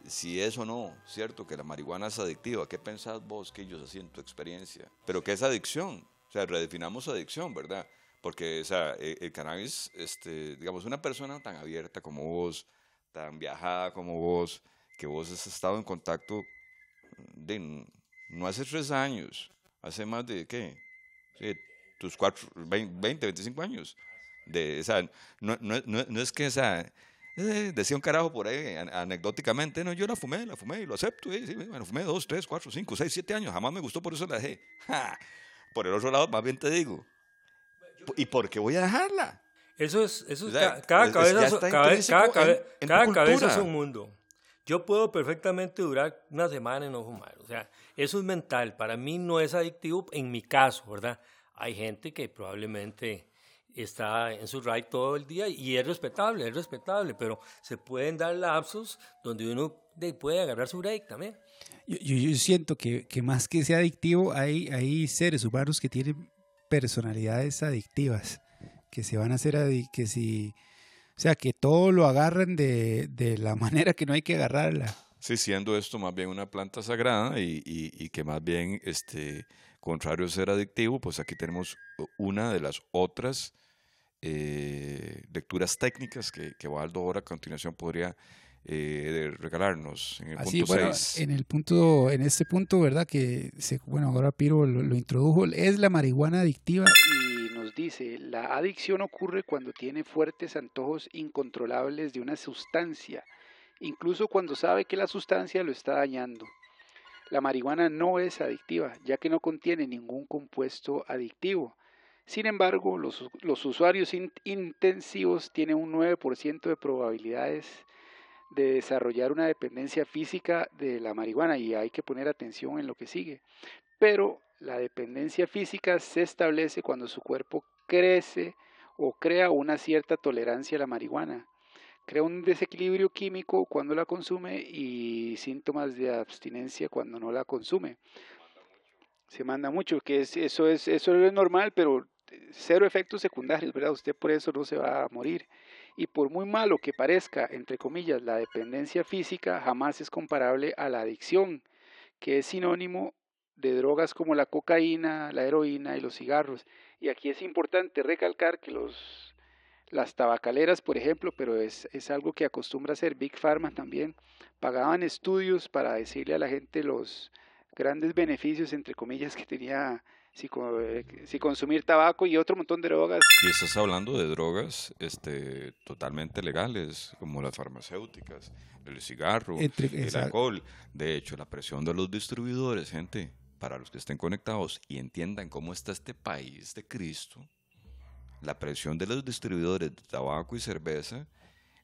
si es o no, cierto, que la marihuana es adictiva. ¿Qué pensás vos, que ellos así en tu experiencia? Pero ¿qué es adicción? O sea, redefinamos adicción, ¿verdad? Porque, o sea, el, el cannabis, este, digamos, una persona tan abierta como vos, tan viajada como vos, que vos has estado en contacto de, no hace tres años, hace más de, ¿qué? Sí, tus cuatro, 20, 20, 25 años. De, o sea, no, no, no, no es que, o sea, eh, decía un carajo por ahí an- anecdóticamente, no, yo la fumé, la fumé y lo acepto, eh, sí, bueno, fumé dos, tres, cuatro, cinco, seis, siete años, jamás me gustó, por eso la dejé. Ja. Por el otro lado, más bien te digo, ¿y por qué voy a dejarla? Eso es, eso es O sea, ca- cada cabeza, cada, cada en- en cada cabeza es un mundo. Yo puedo perfectamente durar una semana y no fumar. O sea, eso es mental. Para mí no es adictivo en mi caso, ¿verdad? Hay gente que probablemente está en su ride todo el día y es respetable, es respetable, pero se pueden dar lapsos donde uno de- puede agarrar su break también. Yo, yo- yo siento que, que más que sea adictivo, hay, hay seres humanos que tienen personalidades adictivas, que se van a hacer que si, o sea, que todo lo agarran de, de la manera que no hay que agarrarla. Sí, siendo esto más bien una planta sagrada y, y- que más bien, este, contrario a ser adictivo, pues aquí tenemos una de las otras eh, lecturas técnicas que, que Waldo ahora a continuación podría eh, regalarnos en el Así, punto bueno, 6. en el punto, en este punto, ¿verdad? Que se, bueno, ahora Piro lo, lo introdujo, es la marihuana adictiva. y nos dice, la adicción ocurre cuando tiene fuertes antojos incontrolables de una sustancia incluso cuando sabe que la sustancia lo está dañando. La marihuana no es adictiva, ya que no contiene ningún compuesto adictivo. Sin embargo, los, usuarios intensivos tienen un 9% de probabilidades de desarrollar una dependencia física de la marihuana y hay que poner atención en lo que sigue. Pero la dependencia física se establece cuando su cuerpo crece o crea una cierta tolerancia a la marihuana. Crea un desequilibrio químico cuando la consume y síntomas de abstinencia cuando no la consume. Se manda mucho, que es, eso, es, eso es normal, pero cero efectos secundarios, ¿verdad? Usted por eso no se va a morir. Y por muy malo que parezca, entre comillas, la dependencia física jamás es comparable a la adicción, que es sinónimo de drogas como la cocaína, la heroína y los cigarros. Y aquí es importante recalcar que los, las tabacaleras, por ejemplo, pero es, es algo que acostumbra hacer Big Pharma también, pagaban estudios para decirle a la gente los grandes beneficios, entre comillas, que tenía si, eh, si, consumir tabaco y otro montón de drogas. Y estás hablando de drogas este, totalmente legales, como las farmacéuticas, el cigarro, el alcohol. De hecho, la presión de los distribuidores, gente, para los que estén conectados y entiendan cómo está este país de Cristo, la presión de los distribuidores de tabaco y cerveza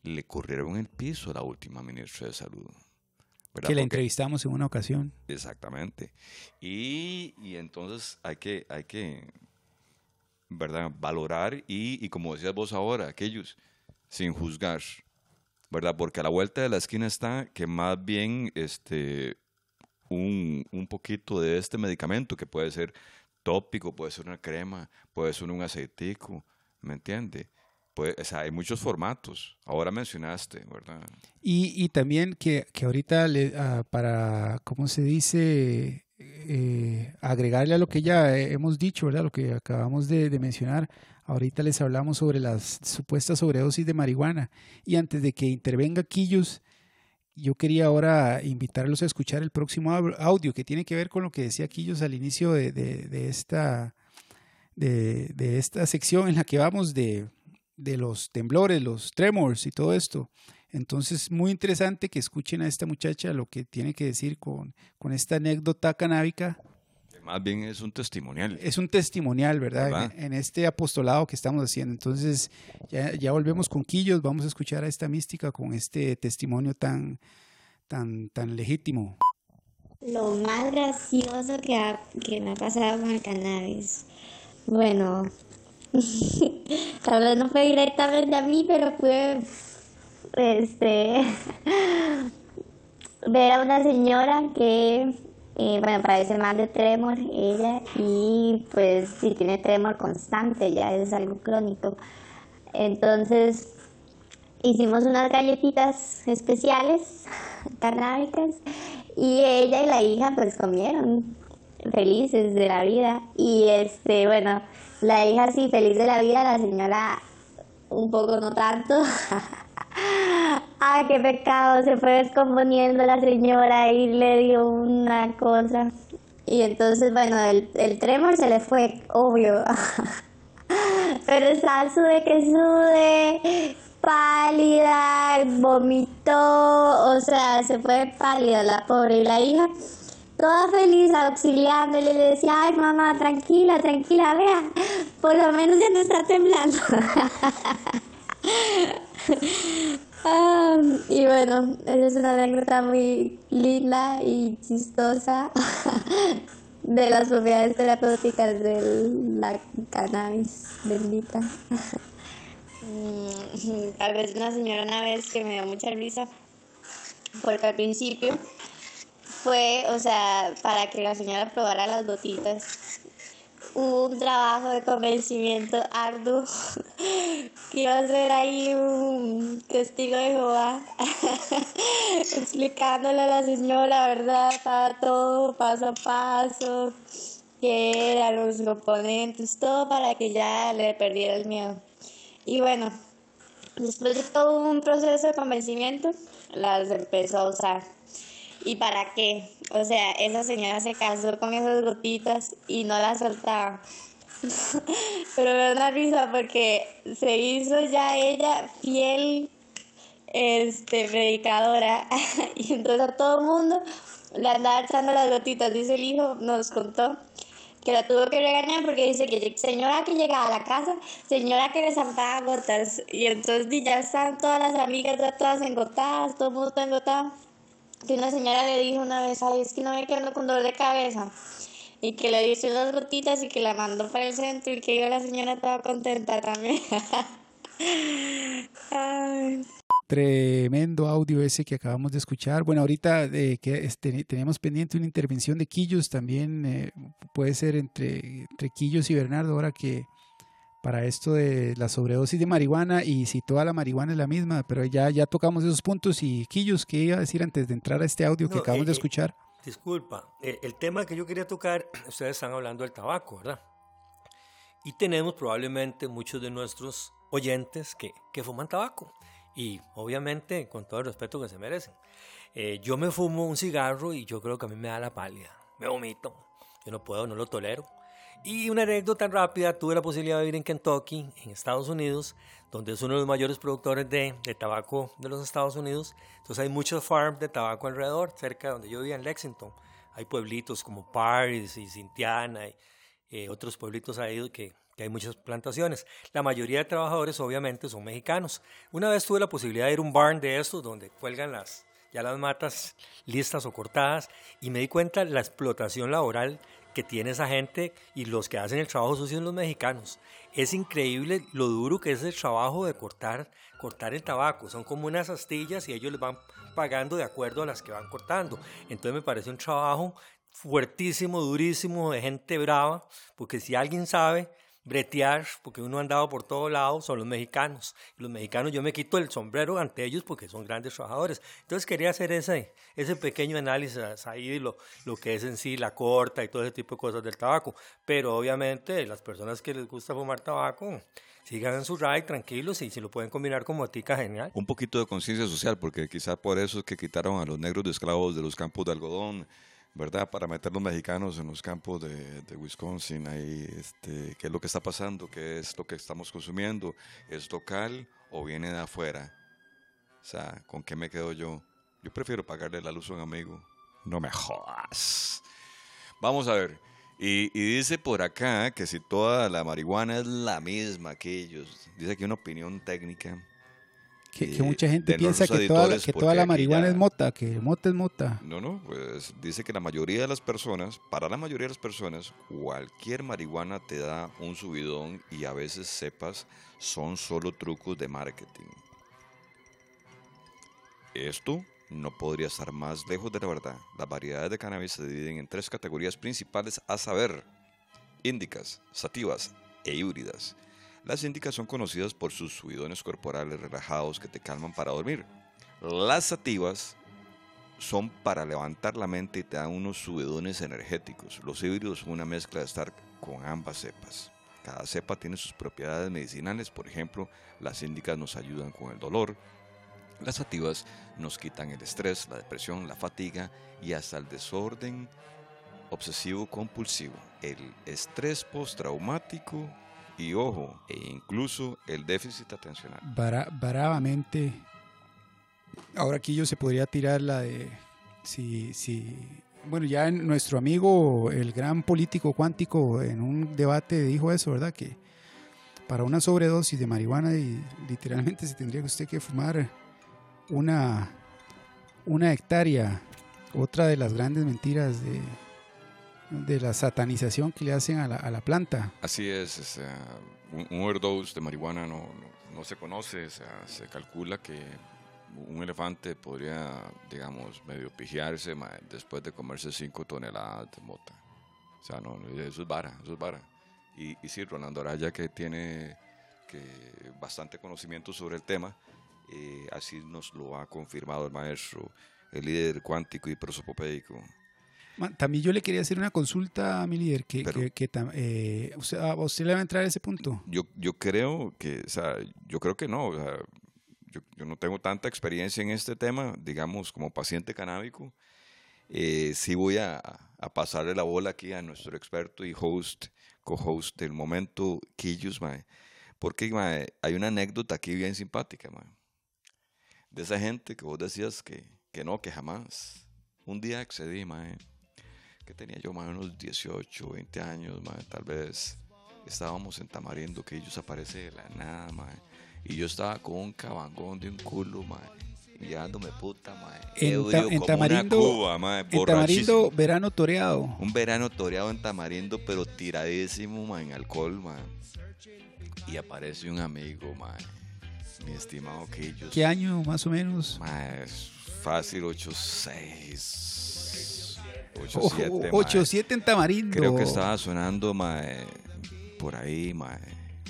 le corrieron el piso a la última ministra de Salud. Que la entrevistamos en una ocasión. Exactamente. Y, entonces hay que, hay que ¿verdad? valorar y, y, como decías vos ahora, aquellos sin juzgar, ¿verdad? Porque a la vuelta de la esquina está que más bien este, un, un poquito de este medicamento, que puede ser tópico, puede ser una crema, puede ser un aceitico, ¿me entiende? Pues, o sea, hay muchos formatos. Ahora mencionaste, ¿verdad? Y, y también que, que ahorita le, ah, para, ¿cómo se dice? Eh, agregarle a lo que ya hemos dicho, ¿verdad? Lo que acabamos de, de, mencionar. Ahorita les hablamos sobre las supuestas sobredosis de marihuana. Y antes de que intervenga Quillos, yo quería ahora invitarlos a escuchar el próximo audio que tiene que ver con lo que decía Quillos al inicio de, de, esta, de, esta sección en la que vamos de, los temblores, los tremors y todo esto. Entonces, muy interesante que escuchen a esta muchacha lo que tiene que decir con, con esta anécdota canábica más bien es un testimonial. Es un testimonial, ¿verdad? En, este apostolado que estamos haciendo. Entonces, ya, ya, volvemos con Quillos, vamos a escuchar a esta mística con este testimonio tan, tan, tan legítimo. Lo más gracioso que, que me ha pasado con el cannabis. Bueno, tal vez no fue directamente a mí, pero fue este ver a una señora que y bueno, padece más de tremor ella y pues si tiene tremor constante, ya es algo crónico. Entonces hicimos unas galletitas especiales, canábicas, y ella y la hija pues comieron felices de la vida. Y este, bueno, la hija sí feliz de la vida, la señora un poco no tanto. Ay, qué pecado, se fue descomponiendo la señora y le dio una cosa. Y entonces, bueno, el, el tremor se le fue, obvio. Pero estaba sude que sude, pálida, vomitó, o sea, se fue pálida la pobre. Y la hija, toda feliz, auxiliándole, le decía, ay mamá, tranquila, tranquila, vea, por lo menos ya no está temblando. Ah, y bueno, es una anécdota muy linda y chistosa de las propiedades terapéuticas de la cannabis bendita. Mm, tal vez una señora una vez que me dio mucha risa, porque al principio fue, o sea, para que la señora probara las gotitas un trabajo de convencimiento arduo a ser ahí un testigo de Jehová explicándole a la señora, ¿verdad? Estaba todo paso a paso, que eran los componentes, todo para que ya le perdiera el miedo. Y bueno, después de todo un proceso de convencimiento, las empezó a usar. ¿Y para qué? O sea, esa señora se casó con esas gotitas y no las soltaba. Pero me da una risa porque se hizo ya ella fiel este, predicadora. y entonces a todo el mundo le andaba echando las gotitas. Dice el hijo, nos contó que la tuvo que regañar porque dice que señora que llegaba a la casa, señora que le zampaba gotas. Y entonces ya están todas las amigas todas engotadas, todo el mundo está engotado. Que una señora le dijo una vez, ay, es que no me quedo con dolor de cabeza. Y que le dio unas gotitas y que la mandó para el centro y que iba la señora toda contenta también. Tremendo audio ese que acabamos de escuchar. Bueno, ahorita eh, que este, tenemos pendiente una intervención de Quillos también, eh, puede ser entre, entre Quillos y Bernardo, ahora que para esto de la sobredosis de marihuana y si toda la marihuana es la misma, pero ya, ya tocamos esos puntos y Quillos, ¿qué iba a decir antes de entrar a este audio que acabamos eh, de escuchar? disculpa, el tema que yo quería tocar, ustedes están hablando del tabaco, ¿verdad? Y tenemos probablemente muchos de nuestros oyentes que, que fuman tabaco y obviamente con todo el respeto que se merecen. Eh, yo me fumo un cigarro y yo creo que a mí me da la pálida, me vomito, yo no puedo, no lo tolero. Y una anécdota rápida, tuve la posibilidad de vivir en Kentucky, en Estados Unidos, donde es uno de los mayores productores de, tabaco de los Estados Unidos. Entonces hay muchos farms de tabaco alrededor, cerca de donde yo vivía en Lexington. Hay pueblitos como Paris y Cintiana y eh, otros pueblitos ahí que que hay muchas plantaciones. La mayoría de trabajadores obviamente son mexicanos. Una vez tuve la posibilidad de ir a un barn de estos donde cuelgan las, ya las matas listas o cortadas y me di cuenta de la explotación laboral que tiene esa gente y los que hacen el trabajo sucio son los mexicanos. Es increíble lo duro que es el trabajo de cortar, cortar el tabaco. Son como unas astillas y ellos les van pagando de acuerdo a las que van cortando. Entonces me parece un trabajo fuertísimo, durísimo, de gente brava, porque si alguien sabe bretear, porque uno ha andado por todos lados, son los mexicanos. Los mexicanos, yo me quito el sombrero ante ellos porque son grandes trabajadores. Entonces quería hacer ese, ese pequeño análisis ahí de lo, lo que es en sí la corta y todo ese tipo de cosas del tabaco. Pero obviamente las personas que les gusta fumar tabaco, sigan en su ride tranquilos y si lo pueden combinar con motica, genial. Un poquito de conciencia social, porque quizá por eso es que quitaron a los negros de esclavos de los campos de algodón ¿verdad? Para meter los mexicanos en los campos de, Wisconsin, ahí, este, qué es lo que está pasando, qué es lo que estamos consumiendo, es local o viene de afuera. O sea, ¿con qué me quedo yo? Yo prefiero pagarle la luz a un amigo. No me jodas. Vamos a ver. Y, y, dice por acá que si toda la marihuana es la misma que ellos, dice aquí una opinión técnica que, mucha gente piensa que toda, que toda la marihuana es mota, que mota es mota. No, no, pues dice que la mayoría de las personas, para la mayoría de las personas, cualquier marihuana te da un subidón y a veces sepas, son solo trucos de marketing. Esto no podría estar más lejos de la verdad. Las variedades de cannabis se dividen en tres categorías principales, a saber, índicas, sativas e híbridas. Las índicas son conocidas por sus subidones corporales relajados que te calman para dormir. Las sativas son para levantar la mente y te dan unos subidones energéticos. Los híbridos son una mezcla de estar con ambas cepas. Cada cepa tiene sus propiedades medicinales, por ejemplo, las índicas nos ayudan con el dolor, las sativas nos quitan el estrés, la depresión, la fatiga y hasta el desorden obsesivo compulsivo, el estrés postraumático y ojo, e incluso el déficit atencional. bravamente. Ahora aquí yo se podría tirar la de si, si, bueno, ya nuestro amigo, el gran político cuántico, en un debate dijo eso, ¿verdad? Que para una sobredosis de marihuana y literalmente se tendría usted que fumar una, una hectárea. Otra de las grandes mentiras de, de la satanización que le hacen a la, a la planta. Así es, un, overdose de marihuana no, no, se conoce, se calcula que un elefante podría, digamos, medio pijearse después de comerse 5 toneladas de mota. O sea, no, eso es vara, eso es vara. Y, y sí, Rolando Araya, que tiene que bastante conocimiento sobre el tema, eh, así nos lo ha confirmado el maestro, el líder cuántico y prosopopédico también yo le quería hacer una consulta a mi líder, que, que, eh, usted, ¿a usted le va a entrar a ese punto? Yo, yo creo que, o sea, yo creo que no, o sea, yo, yo, no tengo tanta experiencia en este tema, digamos, como paciente canábico. Eh, sí voy a, a, pasarle la bola aquí a nuestro experto y host, co-host del momento, Quillos, porque hay una anécdota aquí bien simpática. de esa gente que vos decías que, que no, que jamás. Un día accedí, mae, que tenía yo más o menos 18, 20 años, mae, tal vez. Estábamos en Tamarindo, que ellos aparece de la nada, mae. Y yo estaba con un cabangón de un culo, mae. Mirándome puta, mae. En, Ta- en Tamarindo, cuba, mae, en Tamarindo, verano toreado. Un verano toreado en Tamarindo, pero tiradísimo, ma, en alcohol, ma. Y aparece un amigo, ma. Mi estimado Quillos. ¿Qué año más o menos? Ma, es fácil 8-6. Ojo, 8-7, 8-7 en Tamarindo. Creo que estaba sonando, ma, eh, por ahí, ma.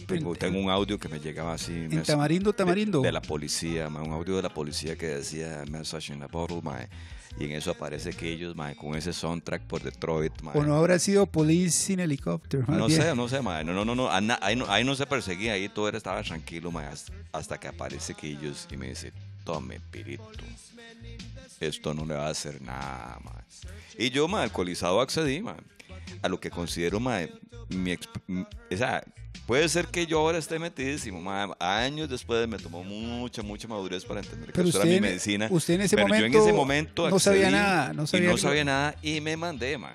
Tengo, En- tengo un audio que me llegaba así. En me- Tamarindo, de- Tamarindo. De, la policía, ma, un audio de la policía que decía Message in a Bottle, ma. Y en eso aparece que ellos, ma, con ese soundtrack por Detroit, ma. ¿O no habrá sido Police in Helicopter? más No bien? sé, no sé, ma. No, no, no, no. Ahí no, ahí no se perseguía, ahí todo era, estaba tranquilo, ma. hasta- que aparece Quillos y me dice, tome, pirito. Esto no le va a hacer nada, ma. Y yo, ma, alcoholizado accedí, ma. A lo que considero, ma, mi exp- m- o sea, puede ser que yo ahora esté metidísimo. Años después me tomó mucha, mucha madurez para entender que Pero usted, era mi medicina. usted en ese Pero momento, yo en ese momento no sabía nada. No sabía, y no sabía nada y me mandé, ma.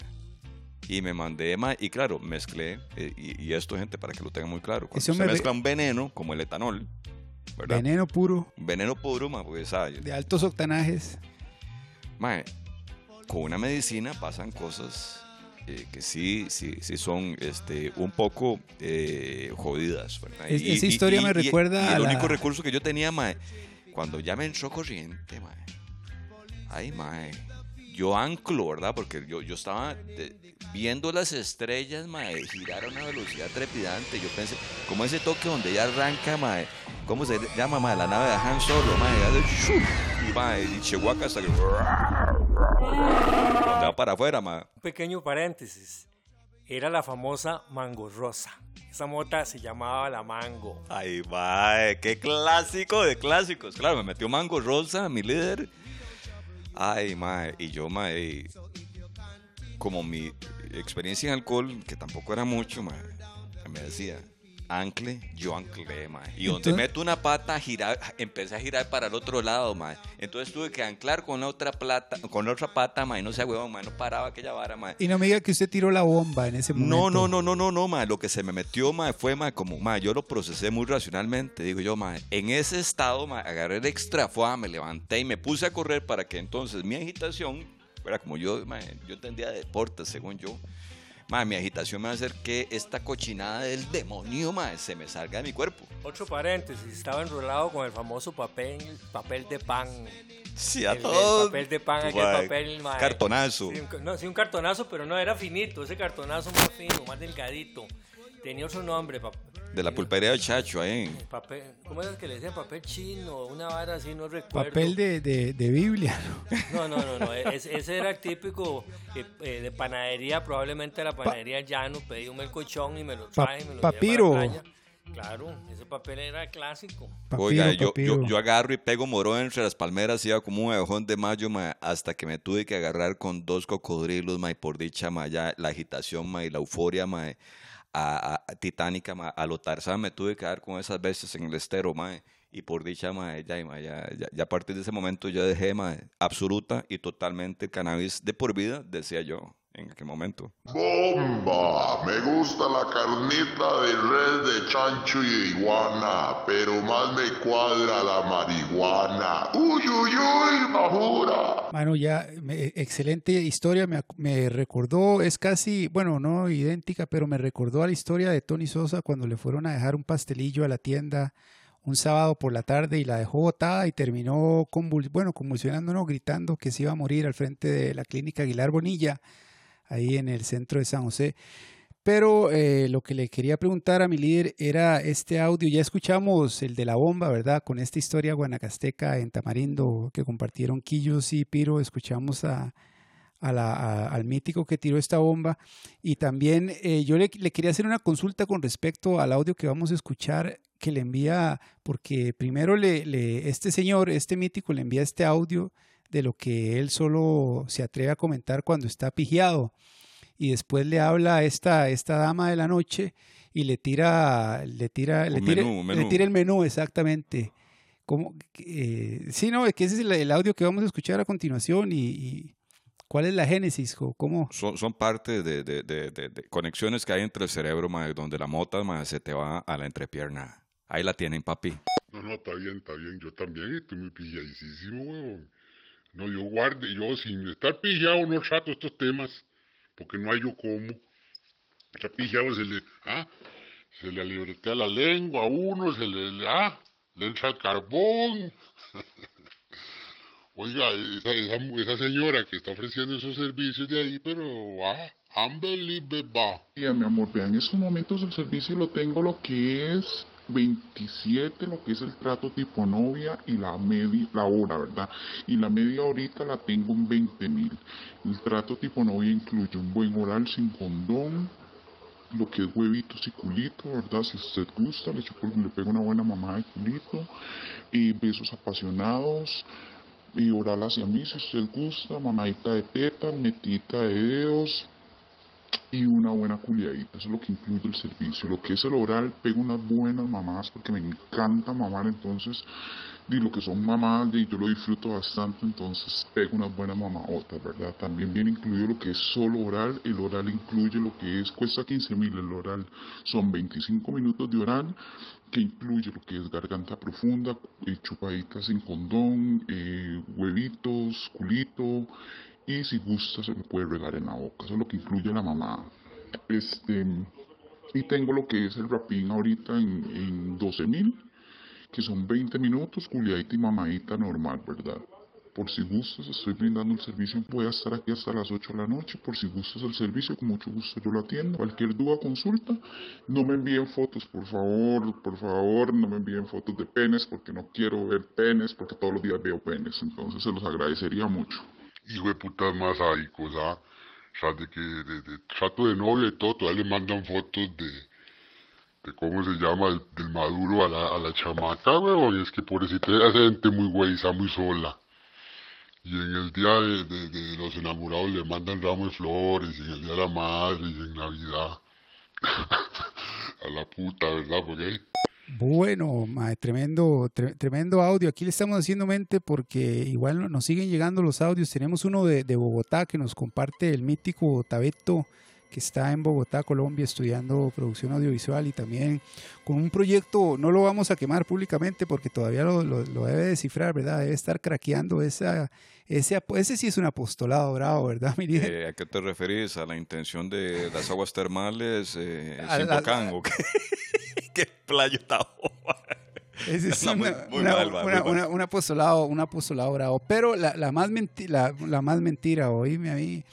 Y me mandé, ma. Y claro, mezclé. eh, y, y esto, gente, para que lo tengan muy claro. Cuando se mezcla un veneno, como el etanol, ¿verdad? Veneno puro, veneno puro, ma, porque, ¿sabes? de altos octanajes. Ma, con una medicina pasan cosas eh, que sí, sí, sí son este, un poco eh, jodidas. ¿verdad? Es- esa historia me recuerda a el la- único recurso que yo tenía, ma, cuando ya me entró corriente, ma, ay, ma, yo anclo, ¿verdad? Porque yo, yo estaba viendo las estrellas, ma, girar a una velocidad trepidante. Yo pensé, como ese toque donde ya arranca, ma, ¿cómo se llama, ma? La nave de Han Solo, ma, ya de- ¡shuf! y, ma, y Chihuahua hasta que... Va para afuera, ma. Un pequeño paréntesis. Era la famosa Mango Rosa. Esa mota se llamaba la Mango. Ay, mae, qué clásico de clásicos. Claro, me metió Mango Rosa, mi líder. Ay, mae, y yo, mae, como mi experiencia en alcohol, que tampoco era mucho, mae, me decía, ancle, yo anclé, mae. Y donde meto una pata, girar, empecé a girar para el otro lado, mae. Entonces tuve que anclar con la otra plata, con la otra pata, mae, no sé, huevón, mae, no paraba aquella vara, mae. Y no me diga que usted tiró la bomba en ese momento. No, no, no, no, no, no, ma. Lo que se me metió, ma, fue, ma, como, ma, yo lo procesé muy racionalmente. Digo yo, ma, en ese estado, ma, agarré el extra fuá, me levanté y me puse a correr para que entonces mi agitación, era como yo, ma, yo entendía deportes, según yo. Ma, mi agitación me va a hacer que esta cochinada del demonio, ma, se me salga de mi cuerpo. Otro paréntesis, estaba enrolado con el famoso papel, papel de pan. Sí, a El- el todo. papel de pan, aquel papel, ma, Cartonazo. Sí, un, no, sí, un cartonazo, pero no era finito, ese cartonazo más fino, más delgadito. Tenía otro nombre, De la pulpería de Chacho, ahí. papel, ¿cómo era que le decían? Papel chino, una vara así, no recuerdo. Papel de, de, de Biblia. ¿no? No, no, no, no. e-, Ese, ese era el típico eh, eh, de panadería, probablemente la panadería llano. Pedí un melcochón y me lo Pa- traje. me lo papiro. Claro, ese papel era clásico. Papiro, Oiga, yo, papiro. yo, yo agarro y pego morón entre las palmeras, iba como un abejón de mayo, ma, hasta que me tuve que agarrar con dos cocodrilos, ma, y por dicha, ma, ya la agitación, ma, y la euforia, ma, a, a- ma, a lo Tarzán me tuve que dar con esas bestias en el estero, ma, y por dicha, ma, ya, ya, ya, ya a partir de ese momento yo dejé, ma, absoluta y totalmente cannabis de por vida, decía yo en aquel momento. ¡Bomba! Me gusta la carnita de res de chancho y de iguana, pero más me cuadra la marihuana. ¡Uy, uy, uy, bajura! Mano, ya, me- excelente historia, me, me recordó, es casi, bueno, no idéntica, pero me recordó a la historia de Tony Sosa cuando le fueron a dejar un pastelillo a la tienda un sábado por la tarde y la dejó botada y terminó, convul- bueno, convulsionando, no, gritando que se iba a morir al frente de la clínica Aguilar Bonilla, ahí en el centro de San José. Pero eh, lo que le quería preguntar a mi líder era este audio. Ya escuchamos el de la bomba, ¿verdad? Con esta historia guanacasteca en Tamarindo que compartieron Quillos y Piro. Escuchamos a, a la- a- al mítico que tiró esta bomba. Y también eh, yo le, le quería hacer una consulta con respecto al audio que vamos a escuchar que le envía, porque primero le, le- este señor, este mítico, le envía este audio de lo que él solo se atreve a comentar cuando está pigiado y después le habla a esta, esta dama de la noche y le tira, le tira, le tira, menú, un le menú. tira el menú exactamente ¿Cómo? Eh, sí, no, es que ese es el, el audio que vamos a escuchar a continuación y, y ¿cuál es la génesis? o ¿Cómo? Son, son parte de, de- de- de- de conexiones que hay entre el cerebro, donde la mota se te va a la entrepierna. Ahí la tienen, papi. No, no, está bien, está bien. Yo también estoy muy pilladísimo, weón. No, yo guarde, yo sin estar pillado no trato estos temas, porque no hay yo cómo. Está pillado, se le, ah, se le libretea la lengua a uno, se le, le- ah, le entra el carbón. Oiga, esa, esa, esa señora que está ofreciendo esos servicios de ahí, pero, ah, unbelievable. Mira, mi amor, vean, en estos momentos el servicio lo tengo lo que es 27, lo que es el trato tipo novia y la media, la hora, ¿verdad? Y la media horita la tengo en 20 mil. El trato tipo novia incluye un buen oral sin condón, lo que es huevitos y culito, ¿verdad? Si usted gusta, le, chupo- le pego una buena mamá de culito, y besos apasionados, y oral hacia mí, si usted gusta, mamadita de teta, metita de dedos, y una buena culiadita. Eso es lo que incluye el servicio. Lo que es el oral, pego unas buenas mamadas porque me encanta mamar. Entonces, y lo que son mamadas, y yo lo disfruto bastante. Entonces, pego unas buenas mamadotas, ¿verdad? También viene incluido lo que es solo oral. El oral incluye lo que es, cuesta 15 mil el oral. Son 25 minutos de oral que incluye lo que es garganta profunda, eh, chupaditas sin condón, eh, huevitos, culito, y si gusta se me puede regar en la boca. Eso es lo que incluye la mamá. Este, y tengo lo que es el rapín ahorita en, en 12 mil, que son 20 minutos, culiadita y mamadita normal, ¿verdad? Por si gustas, estoy brindando el servicio. Voy a estar aquí hasta las 8 de la noche. Por si gustas el servicio, con mucho gusto yo lo atiendo. Cualquier duda, consulta. No me envíen fotos, por favor, por favor. No me envíen fotos de penes, porque no quiero ver penes, porque todos los días veo penes. Entonces se los agradecería mucho. Hijo de putas más sádicos, ¿ah? Sea, de que de, de trato de novia y todo, todavía le mandan fotos de, de cómo se llama, el- del maduro a la, a la chamaca, weón. Y es que pobrecita, esa gente muy güeyza, muy sola. Y en el día de, de- los enamorados le mandan ramo de flores, y en el día de la madre, y en Navidad. a la puta, ¿verdad? Porque Bueno, mae, tremendo, tre- tremendo audio. Aquí le estamos haciendo mente porque igual no- nos siguen llegando los audios. Tenemos uno de, de Bogotá que nos comparte el mítico Tabeto, que está en Bogotá, Colombia, estudiando producción audiovisual y también con un proyecto, no lo vamos a quemar públicamente porque todavía lo, lo- lo debe descifrar, ¿verdad? Debe estar craqueando esa, ese, ese sí es un apostolado bravo, ¿verdad, mi líder? Eh, ¿A qué te referís? ¿A la intención de las aguas termales eh, sin la- Bocán, o qué? ¿Qué playa está? Ese es No, muy- una- muy una- mal, una- muy una- un apostolado, un apostolado bravo. Pero la, la más menti- la, la más mentira, oíme a mí,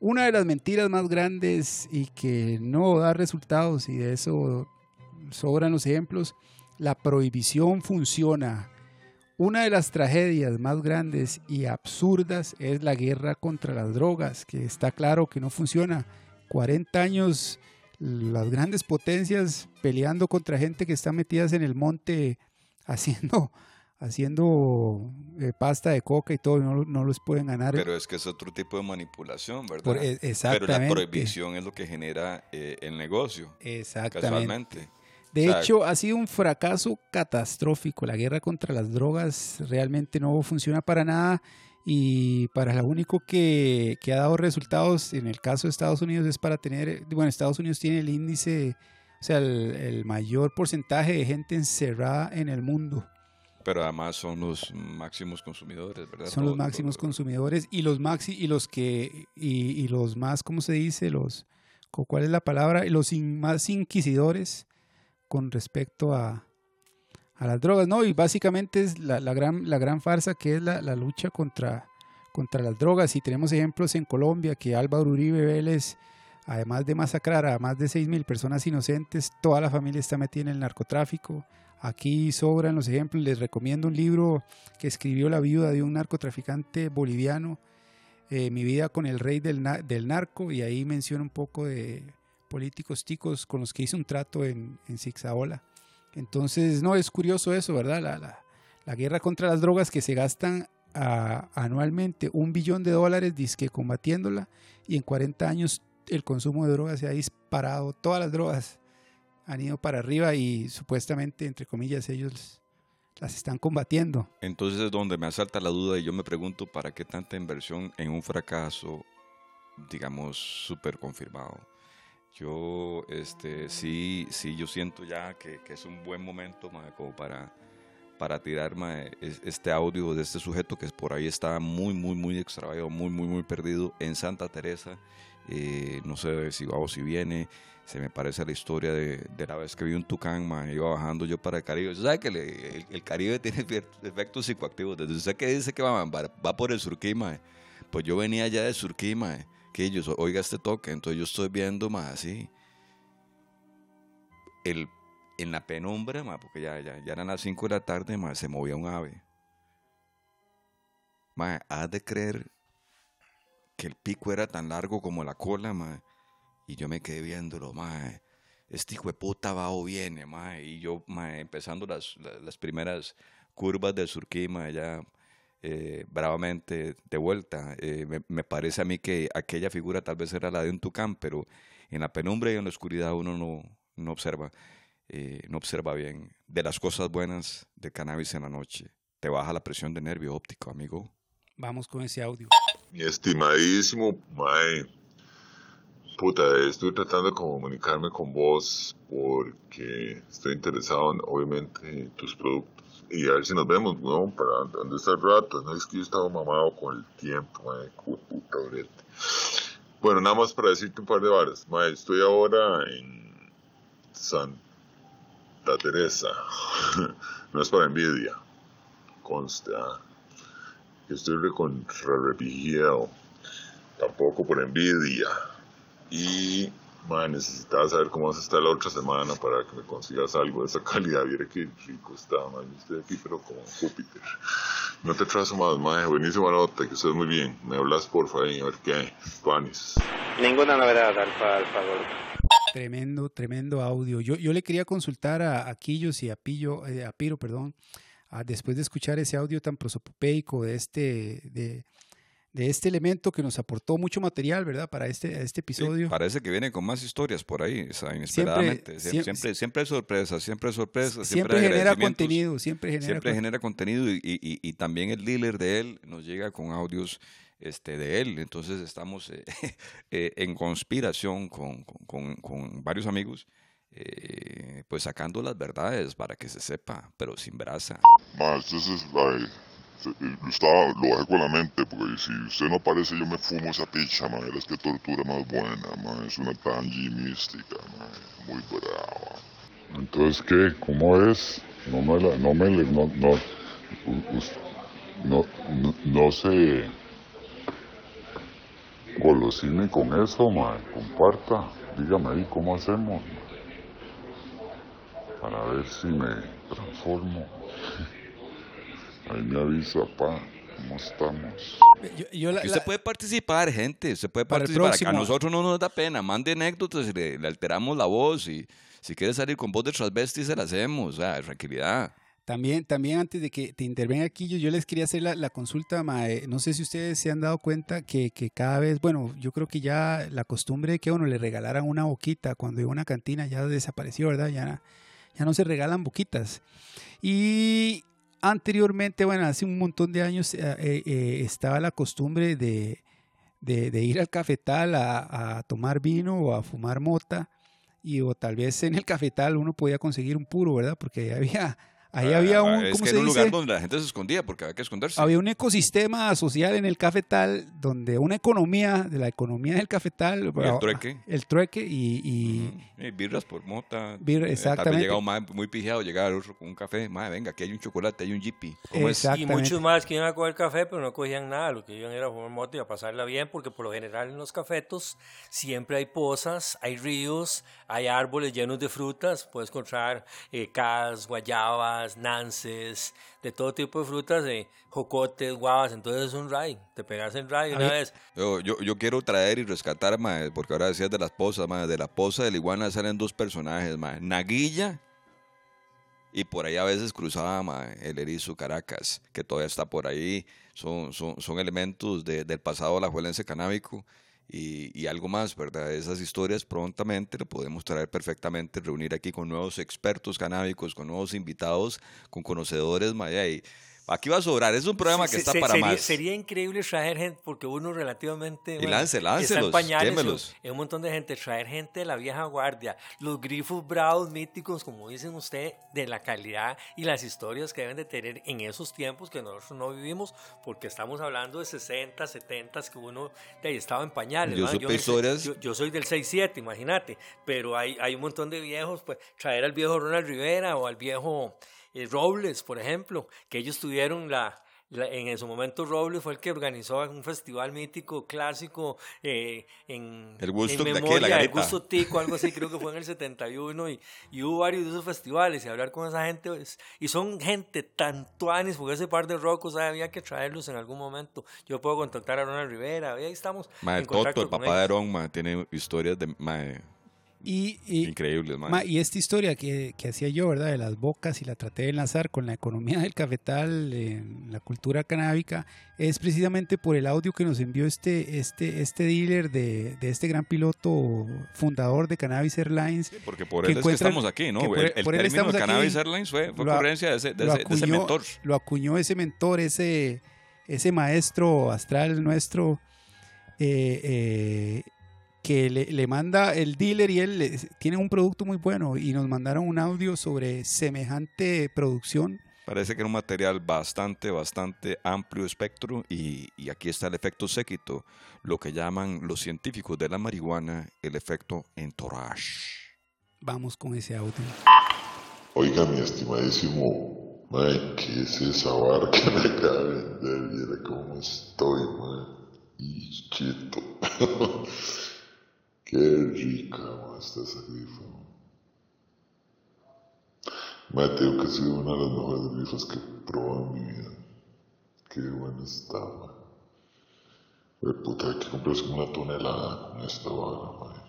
una de las mentiras más grandes y que no da resultados, y de eso sobran los ejemplos, la prohibición funciona. Una de las tragedias más grandes y absurdas es la guerra contra las drogas, que está claro que no funciona. 40 años las grandes potencias peleando contra gente que está metidas en el monte haciendo haciendo eh, pasta de coca y todo, no, no los pueden ganar. Pero es que es otro tipo de manipulación, ¿verdad? Por- e- Pero la exactamente. prohibición es lo que genera eh, el negocio. Exactamente. Casualmente. De O sea, hecho, ha sido un fracaso catastrófico. La guerra contra las drogas realmente no funciona para nada y para lo único que, que ha dado resultados en el caso de Estados Unidos es para tener, bueno, Estados Unidos tiene el índice, o sea, el, el mayor porcentaje de gente encerrada en el mundo. Pero además son los máximos consumidores, ¿verdad? Son los máximos consumidores y los maxi y los que y, y los más, ¿cómo se dice? Los cu- ¿cuál es la palabra? Los in- más inquisidores con respecto a, a las drogas, ¿no? Y básicamente es la, la gran la gran farsa que es la, la lucha contra contra las drogas y tenemos ejemplos en Colombia que Álvaro Uribe Vélez además de masacrar a más de 6 mil personas inocentes, toda la familia está metida en el narcotráfico. Aquí sobran los ejemplos. Les recomiendo un libro que escribió la viuda de un narcotraficante boliviano, eh, Mi vida con el rey del, del narco, y ahí menciona un poco de políticos ticos con los que hizo un trato en, en Zixaola. Entonces, no, es curioso eso, ¿verdad? La, la- guerra contra las drogas que se gastan a- anualmente un billón de dólares combatiéndola y en 40 años el consumo de drogas se ha disparado. Todas las drogas han ido para arriba y supuestamente, entre comillas, ellos las están combatiendo. Entonces es donde me asalta la duda y yo me pregunto para qué tanta inversión en un fracaso, digamos, súper confirmado. Yo, este, sí, sí, yo siento ya que, que es un buen momento como para, para tirar este audio de este sujeto que por ahí está muy, muy, muy extraviado, muy, muy, muy perdido en Santa Teresa. Eh, no sé si va o si viene. Se me parece la historia de, de la vez que vi un tucán, iba bajando yo para el Caribe. Usted sabe que el, Caribe tiene efe- efectos psicoactivos. Desde usted que dice que va, va, va por el Surquí. Pues yo venía allá de Surquí, mae, que yo, oiga este toque. Entonces yo estoy viendo, mae, así. El, en la penumbra, mae, porque ya, ya, ya eran las 5 de la tarde, mae, se movía un ave. Mae, has de creer que el pico era tan largo como la cola, mae. Y yo me quedé viéndolo, mae. Este hijo de puta va o viene, mae. Y yo, mae, empezando las, la- las primeras curvas del surquí, mae, ya eh, bravamente de vuelta. Eh, me, me parece a mí que aquella figura tal vez era la de un tucán, pero en la penumbra y en la oscuridad uno no, no observa, eh, no observa bien. De las cosas buenas de cannabis en la noche, te baja la presión de nervio óptico, amigo. Vamos con ese audio. Mi estimadísimo Mae, puta, estoy tratando de comunicarme con vos porque estoy interesado en, obviamente, en tus productos. Y a ver si nos vemos, weón, para donde el rato. No es que yo estaba mamado con el tiempo, cu- puta brete. Bueno, nada más para decirte un par de varas. Mae, estoy ahora en Santa Teresa. no es para envidia. Consta que estoy recontra. Tampoco por envidia. Y, man, necesitaba saber cómo vas a estar la otra semana para que me consigas algo de esa calidad. Viera qué rico está, man. Yo estoy aquí, pero como Júpiter. No te trazo más, man. Buenísima nota, que estés muy bien. Me hablas, porfa, ahí, a ver qué hay. Panis. Ninguna novedad, Alfa, Alfa Golf. Tremendo, tremendo audio. Yo, yo le quería consultar a, a Quillos y a Pillo, eh, a Piro, perdón, a- después de escuchar ese audio tan prosopopeico de este, de, de este elemento que nos aportó mucho material, ¿verdad? Para este, este episodio. Parece que viene con más historias por ahí, o sea, inesperadamente. Siempre- Siempre, siempre, siempre hay sorpresas, siempre hay sorpresas. siempre hay genera contenido, siempre genera Siempre con- genera contenido y, y- y también el dealer de él nos llega con audios este, de él. Entonces estamos eh, eh, en conspiración con, con- con- varios amigos, eh, pues sacando las verdades para que se sepa, pero sin brasa. Ma, entonces, ay, se- eh, estaba, lo bajé con la mente, porque si usted no aparece, yo me fumo esa picha, ma. Es que tortura más buena, ma. Es una tangi mística. Muy brava. Entonces, ¿qué? ¿Cómo es? No me la, no me, no, no, no, no, no se golosine con eso, ma. Comparta, dígame ahí cómo hacemos. Para ver si me transformo. Ahí me avisa, pa, ¿cómo estamos? Yo- yo la- usted la- puede participar, gente, usted puede Para participar. A nosotros no nos da pena, mande anécdotas y le, le alteramos la voz. Y si quiere salir con voz de transvesti, se la hacemos. O sea, tranquilidad. También, también antes de que te intervenga aquí, yo, yo les quería hacer la, la consulta, mae. no sé si ustedes se han dado cuenta que, que cada vez, bueno, yo creo que ya la costumbre de que uno le regalaran una boquita cuando iba a una cantina ya desapareció, ¿verdad? Ya, ya no se regalan boquitas. Y anteriormente, bueno, hace un montón de años eh, eh, eh, estaba la costumbre de, ir al cafetal a, a tomar vino o a fumar mota. Y o tal vez en el cafetal uno podía conseguir un puro, ¿verdad? Porque había, ahí había Ah, un, es ¿cómo que se era un dice? lugar donde la gente se escondía porque había que esconderse. Había un ecosistema social en el cafetal donde una economía, de la economía del cafetal, bueno, trueque. el trueque y, y- Eh, birras por mota. Bir- eh, exactamente. llegaba un muy pijado, llegaba el otro con un café. Madre, venga, aquí hay un chocolate, hay un jippy. Y muchos más que iban a coger café, pero no cogían nada. Lo que iban era a fumar moto y a pasarla bien, porque por lo general en los cafetos siempre hay pozas, hay ríos, hay árboles llenos de frutas. Puedes encontrar eh, cas, guayabas, nances, de todo tipo de frutas, eh, jocotes, guavas. Entonces es un ray. Te pegas en ray una vez. Yo, yo, yo quiero traer y rescatar, mae, porque ahora decías de las posas, mae, de la posa de la iguana salen dos personajes, mae, Naguilla y por ahí a veces cruzaba mae, el erizo Caracas, que todavía está por ahí, son, son, son elementos de- del pasado alajuelense canábico y, y algo más, ¿verdad? Esas historias prontamente lo podemos traer perfectamente, reunir aquí con nuevos expertos canábicos, con nuevos invitados, con conocedores, Maya, aquí va a sobrar. Es un programa que Se- está se- para sería, más. Sería increíble traer gente, porque uno relativamente. Y lance, está en láncelos, pañales, y un montón de gente. Traer gente de la vieja guardia, los grifos bravos míticos, como dicen usted, de la calidad y las historias que deben de tener en esos tiempos que nosotros no vivimos, porque estamos hablando de 60, 70, que uno de ahí estaba en pañales. Yo, yo soy del 6-7, imagínate, pero hay, hay un montón de viejos, pues traer al viejo Ronald Rivera o al viejo eh, Robles, por ejemplo, que ellos tuvieron la, la- en su momento Robles fue el que organizó un festival mítico clásico eh, en, El Woodstock en de aquí, memoria la garita. Gusto Tico, algo así, creo que fue en el 71 y, y hubo varios de esos festivales y hablar con esa gente pues, y son gente tan tuanis porque ese par de rocos ah, había que traerlos en algún momento. Yo puedo contactar a Ronald Rivera, y ahí estamos Mae, en Toto, el con papá de. Aaron, tiene historias de, mae, Y, y- increíbles, mae. Ma, y esta historia que, que hacía yo, ¿verdad? De las bocas y la traté de enlazar con la economía del cafetal, en la cultura canábica, es precisamente por el audio que nos envió este, este, este dealer de, de este gran piloto fundador de Cannabis Airlines. Porque por él es que estamos aquí, ¿no? por- el el por él término estamos de aquí. Cannabis Airlines fue, fue ocurrencia de ese, de de mentor. Lo acuñó ese mentor, ese, ese maestro astral nuestro, eh, eh, que le, le manda el dealer y él le- tiene un producto muy bueno y nos mandaron un audio sobre semejante producción. Parece que era un material bastante, bastante amplio espectro y, y aquí está el efecto séquito, lo que llaman los científicos de la marihuana el efecto entourage. Vamos con ese audio. Oiga, mi estimadísimo, mae, ¿qué es esa vara que me acaba de vender? Viera cómo estoy, mae. Y chito. Qué rica, está esa grifa. Mae, tengo que ha sido una de las mejores grifas que he probado en mi vida. Qué buena está, mae. De puta, hay que comprarse una tonelada con esta vara, mae.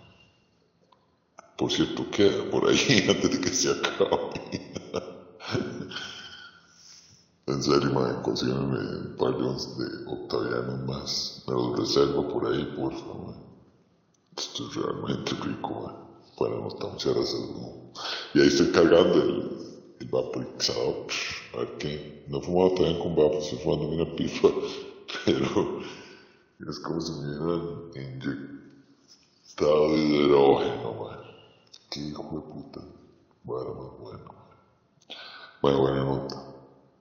Por cierto, queda por ahí antes de que se acabe. en serio, man, consígueme un par de de octavianos más. Me los reservo por ahí, por favor. Esto es realmente rico. Bueno, no muchas gracias, no. Y ahí estoy cargando el, el vaporizador. A ver qué. No he fumado todavía con vapor, estoy fumando una pipa. Pero es como si me hubieran inyectado hidrógeno, man. Qué hijo de puta. Bueno, más bueno. Bueno, buena nota.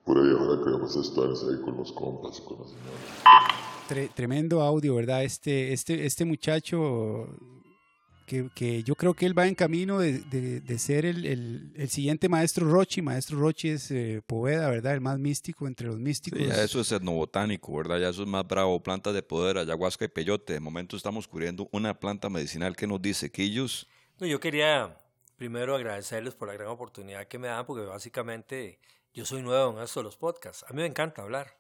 Por ahí ahora queremos estar ahí con los compas y con las señoras. Tre- tremendo audio, ¿verdad? Este, este, este muchacho que, que yo creo que él va en camino de, de- de ser el, el- el siguiente maestro Rochi. Maestro Rochi es eh, Poveda, ¿verdad? El más místico entre los místicos. Sí, ya eso es etnobotánico, ¿verdad? Ya eso es más bravo, plantas de poder, ayahuasca y peyote. De momento estamos cubriendo una planta medicinal que nos dice quillos. No, yo quería primero agradecerles por la gran oportunidad que me dan, porque básicamente yo soy nuevo en esto de los podcasts. A mí me encanta hablar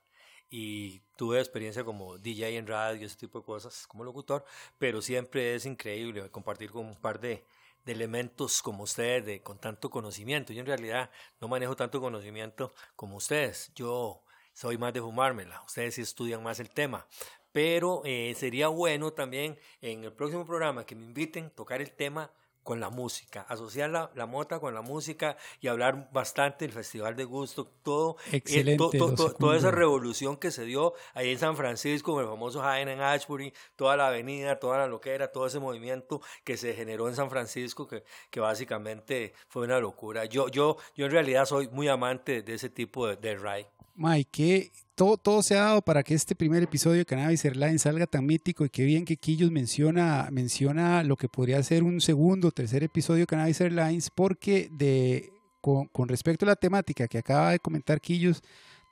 y tuve experiencia como DJ en radio, ese tipo de cosas, como locutor, pero siempre es increíble compartir con un par de, de elementos como ustedes, de, con tanto conocimiento. Yo en realidad no manejo tanto conocimiento como ustedes. Yo soy más de fumármela. Ustedes sí estudian más el tema. Pero eh, sería bueno también en el próximo programa que me inviten a tocar el tema con la música, asociar la, la mota con la música y hablar bastante del Festival de Gusto, todo, eh, Excelente, to- to- lo to- toda esa revolución que se dio ahí en San Francisco, con el famoso Jaén en Ashbury, toda la avenida, toda la loquera, todo ese movimiento que se generó en San Francisco, que, que básicamente fue una locura. Yo, yo, yo en realidad soy muy amante de ese tipo de, de ride. Mike, que todo, todo se ha dado para que este primer episodio de Cannabis Airlines salga tan mítico y qué bien que Quillos menciona, menciona lo que podría ser un segundo o tercer episodio de Cannabis Airlines, porque de, con, con respecto a la temática que acaba de comentar Quillos,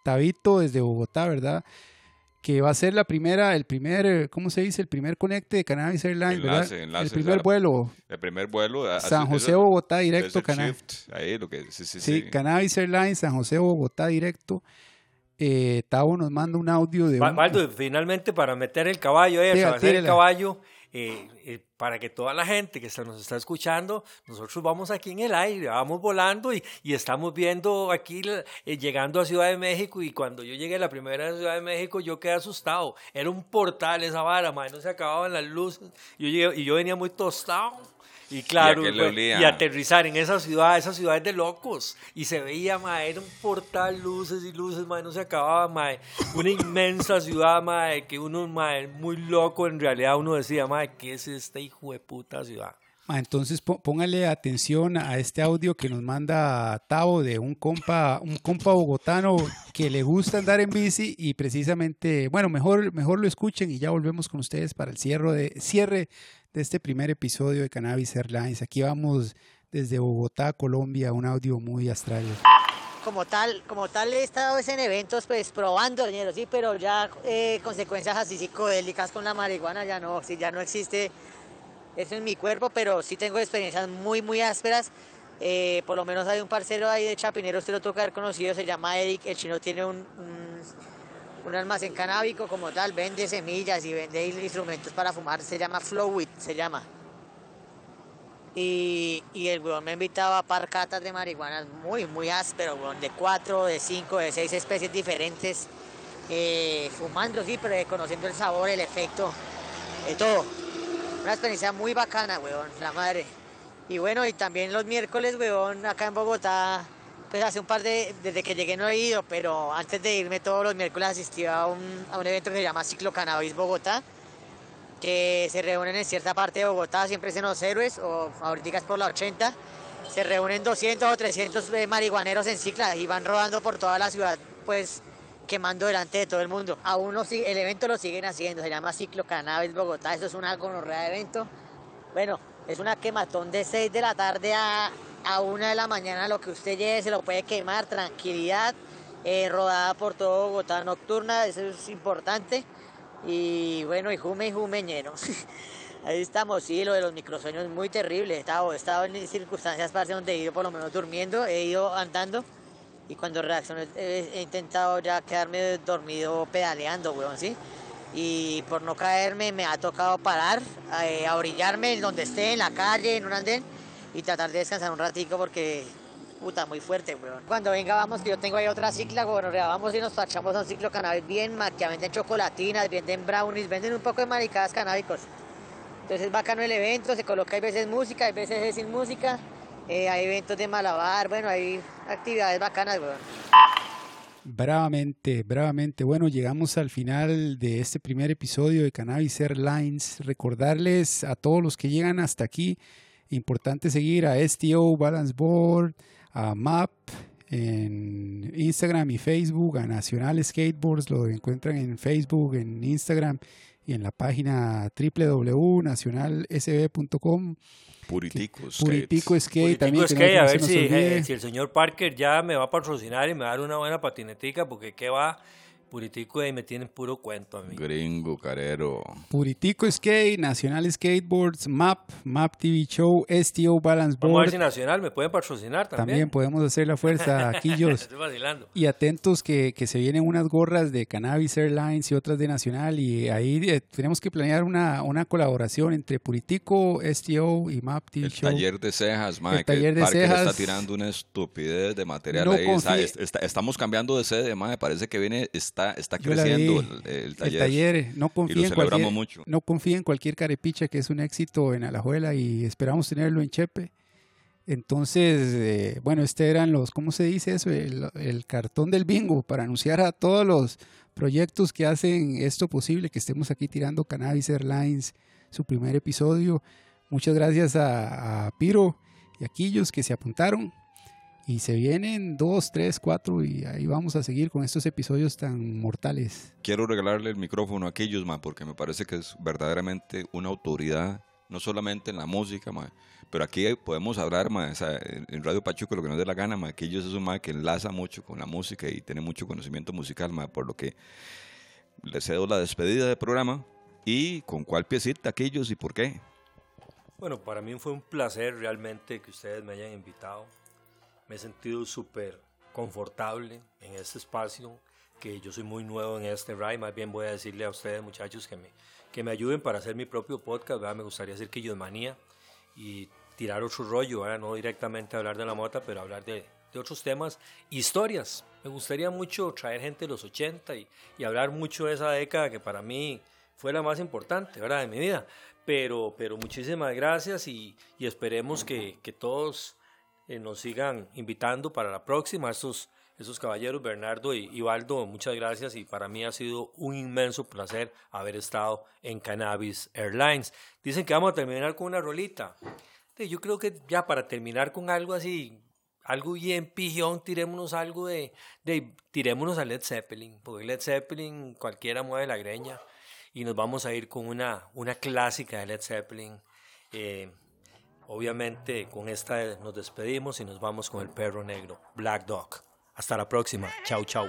Tabito desde Bogotá, ¿verdad? Que va a ser la primera, el primer, ¿cómo se dice? El primer conecte de Cannabis Airlines, Enlace, ¿verdad? enlace, el primer vuelo, El primer vuelo. a- San a- José, Bogotá, directo, Cannabis. Ahí, lo que, sí, sí, Sí, sí. Cannabis Airlines, San José, Bogotá, directo. Eh, Tavo nos manda un audio de un- finalmente para meter el caballo, eh, Tira, atravesar el caballo, eh, eh, para que toda la gente que está- nos está escuchando, nosotros vamos aquí en el aire, vamos volando y, y estamos viendo aquí, eh, llegando a Ciudad de México y cuando yo llegué la primera vez a Ciudad de México yo quedé asustado. Era un portal esa vara, mae, no se acababan las luces. Yo llegué- y yo venía muy tostado. Y claro, ¿Y y aterrizar en esa ciudad, esa ciudad es de locos. Y se veía, mae, era un portal, luces y luces, mae, no se acababa, mae. Una inmensa ciudad, mae, que uno, mae, muy loco, en realidad uno decía, mae, ¿qué es esta hijo de puta ciudad? Ah, entonces pó- póngale atención a este audio que nos manda Tavo de un compa, un compa bogotano que le gusta andar en bici y precisamente, bueno, mejor, mejor lo escuchen y ya volvemos con ustedes para el cierre de, cierre de este primer episodio de Cannabis Airlines. Aquí vamos desde Bogotá, Colombia, un audio muy astral. como tal, como tal he estado es en eventos pues probando sí, pero ya eh, consecuencias así psicodélicas con la marihuana ya no, sí, ya no existe eso en mi cuerpo, pero sí tengo experiencias muy, muy ásperas. Eh, por lo menos hay un parcero ahí de Chapinero, usted lo toca haber conocido, se llama Eric, el chino tiene un, un, almacén canábico como tal, vende semillas y vende instrumentos para fumar, se llama Flowit, se llama. Y, y el weón me invitaba a par catas de marihuana muy, muy áspero, weón, de cuatro, de cinco, de seis especies diferentes, eh, fumando, sí, pero conociendo el sabor, el efecto, de todo. Una experiencia muy bacana, weón, la madre. Y bueno, y también los miércoles, weón, acá en Bogotá, pues hace un par de, desde que llegué no he ido, pero antes de irme todos los miércoles asistí a un, a un evento que se llama Ciclo Cannabis Bogotá, que se reúnen en cierta parte de Bogotá, siempre es en los héroes o ahorita es por la 80. Se reúnen 200 o 300 eh, marihuaneros en cicla y van rodando por toda la ciudad, pues quemando delante de todo el mundo. Aún lo sigue- el evento lo siguen haciendo, se llama Ciclo Cannabis Bogotá, eso es una gonorrea de evento. Bueno, es una quematón de 6 de la tarde a, a 1 de la mañana, lo que usted lleve se lo puede quemar, tranquilidad, eh, rodada por todo Bogotá nocturna, eso es importante. Y bueno, y jume y jume ñero. Ahí estamos, sí, lo de los microsueños es muy terrible. He estado, he estado en circunstancias parce, donde he ido por lo menos durmiendo, he ido andando y cuando reacciono he, he intentado ya quedarme dormido pedaleando, weón, ¿sí? Y por no caerme me ha tocado parar, eh, a orillarme en donde esté, en la calle, en un andén y tratar de descansar un ratico porque puta, muy fuerte, weón. Cuando venga, vamos, que yo tengo ahí otra cicla, bueno, vamos y nos tachamos a un ciclo cannabis bien, que venden chocolatinas, venden brownies, venden un poco de maricadas canábicos. Entonces es bacano el evento, se coloca hay veces música, hay veces es sin música, eh, hay eventos de malabar, bueno, hay actividades bacanas, weón. Bravamente, bravamente. Bueno, llegamos al final de este primer episodio de Cannabis Airlines. Recordarles a todos los que llegan hasta aquí, importante seguir a STO Balance Board, a MAP en Instagram y Facebook, a Nacional Skateboards, lo encuentran en Facebook, en Instagram y en la página www.nacionalsb.com. Puritico Skate. Puritico Skate Puritico también. que no- Skate, que no a ver si, eh, si el señor Parker ya me va a patrocinar y me va a dar una buena patinetica, porque qué va, Puritico ahí me tienen puro cuento a mí. Gringo, carero. Puritico Skate, Nacional Skateboards, MAP, MAP TV Show, STO Balance Vamos a ver Board. si Nacional me pueden patrocinar También también. podemos hacer la fuerza, Quillos. Estoy vacilando. Y atentos que, que se vienen unas gorras de Cannabis Airlines y otras de Nacional. Y ahí eh, tenemos que planear una, una colaboración entre Puritico, STO y MAP TV El Show. taller de cejas, mae, El taller de Parker está cejas. tirando una estupidez de material No ahí. o sea, confíe. es- está- estamos cambiando de sede, mae, parece que viene, está, está creciendo vi, el, el el taller. taller, no lo en cualquier, mucho. no en cualquier carepicha que es un éxito en Alajuela y esperamos tenerlo en Chepe. Entonces, eh, bueno, este eran los, ¿cómo se dice eso? El, el cartón del bingo para anunciar a todos los proyectos que hacen esto posible, que estemos aquí tirando Cannabis Airlines, su primer episodio. Muchas gracias a, a Piro y a Quillos que se apuntaron. Y se vienen dos, tres, cuatro y ahí vamos a seguir con estos episodios tan mortales. Quiero regalarle el micrófono a aquellos, mae, porque me parece que es verdaderamente una autoridad, no solamente en la música, mae, pero aquí podemos hablar, o sea, en Radio Pachuco lo que nos dé la gana, mae, aquellos es un mae que enlaza mucho con la música y tiene mucho conocimiento musical, mae, por lo que le cedo la despedida del programa y con cuál piecita aquellos y por qué. Bueno, para mí fue un placer realmente que ustedes me hayan invitado. Me he sentido súper confortable en este espacio, que yo soy muy nuevo en este ride. Más bien voy a decirle a ustedes, muchachos, que me, que me ayuden para hacer mi propio podcast, ¿verdad? Me gustaría hacer Quillos Manía y tirar otro rollo, ¿verdad? No directamente hablar de la mota, pero hablar de, de otros temas, historias. Me gustaría mucho traer gente de los 80 y, y, hablar mucho de esa década que para mí fue la más importante, ¿verdad? De mi vida. Pero, pero muchísimas gracias y, y esperemos que, que todos eh, nos sigan invitando para la próxima. Esos, esos caballeros, Bernardo y, y muchas gracias y para mí ha sido un inmenso placer haber estado en Cannabis Airlines. Dicen que vamos a terminar con una rolita. Yo creo que ya para terminar con algo así, algo bien pijón, tirémonos algo de, de tirémonos a Led Zeppelin, porque Led Zeppelin cualquiera mueve la greña y nos vamos a ir con una, una clásica de Led Zeppelin. Eh, obviamente con esta nos despedimos y nos vamos con el perro negro, Black Dog. Hasta la próxima. Chau, chau.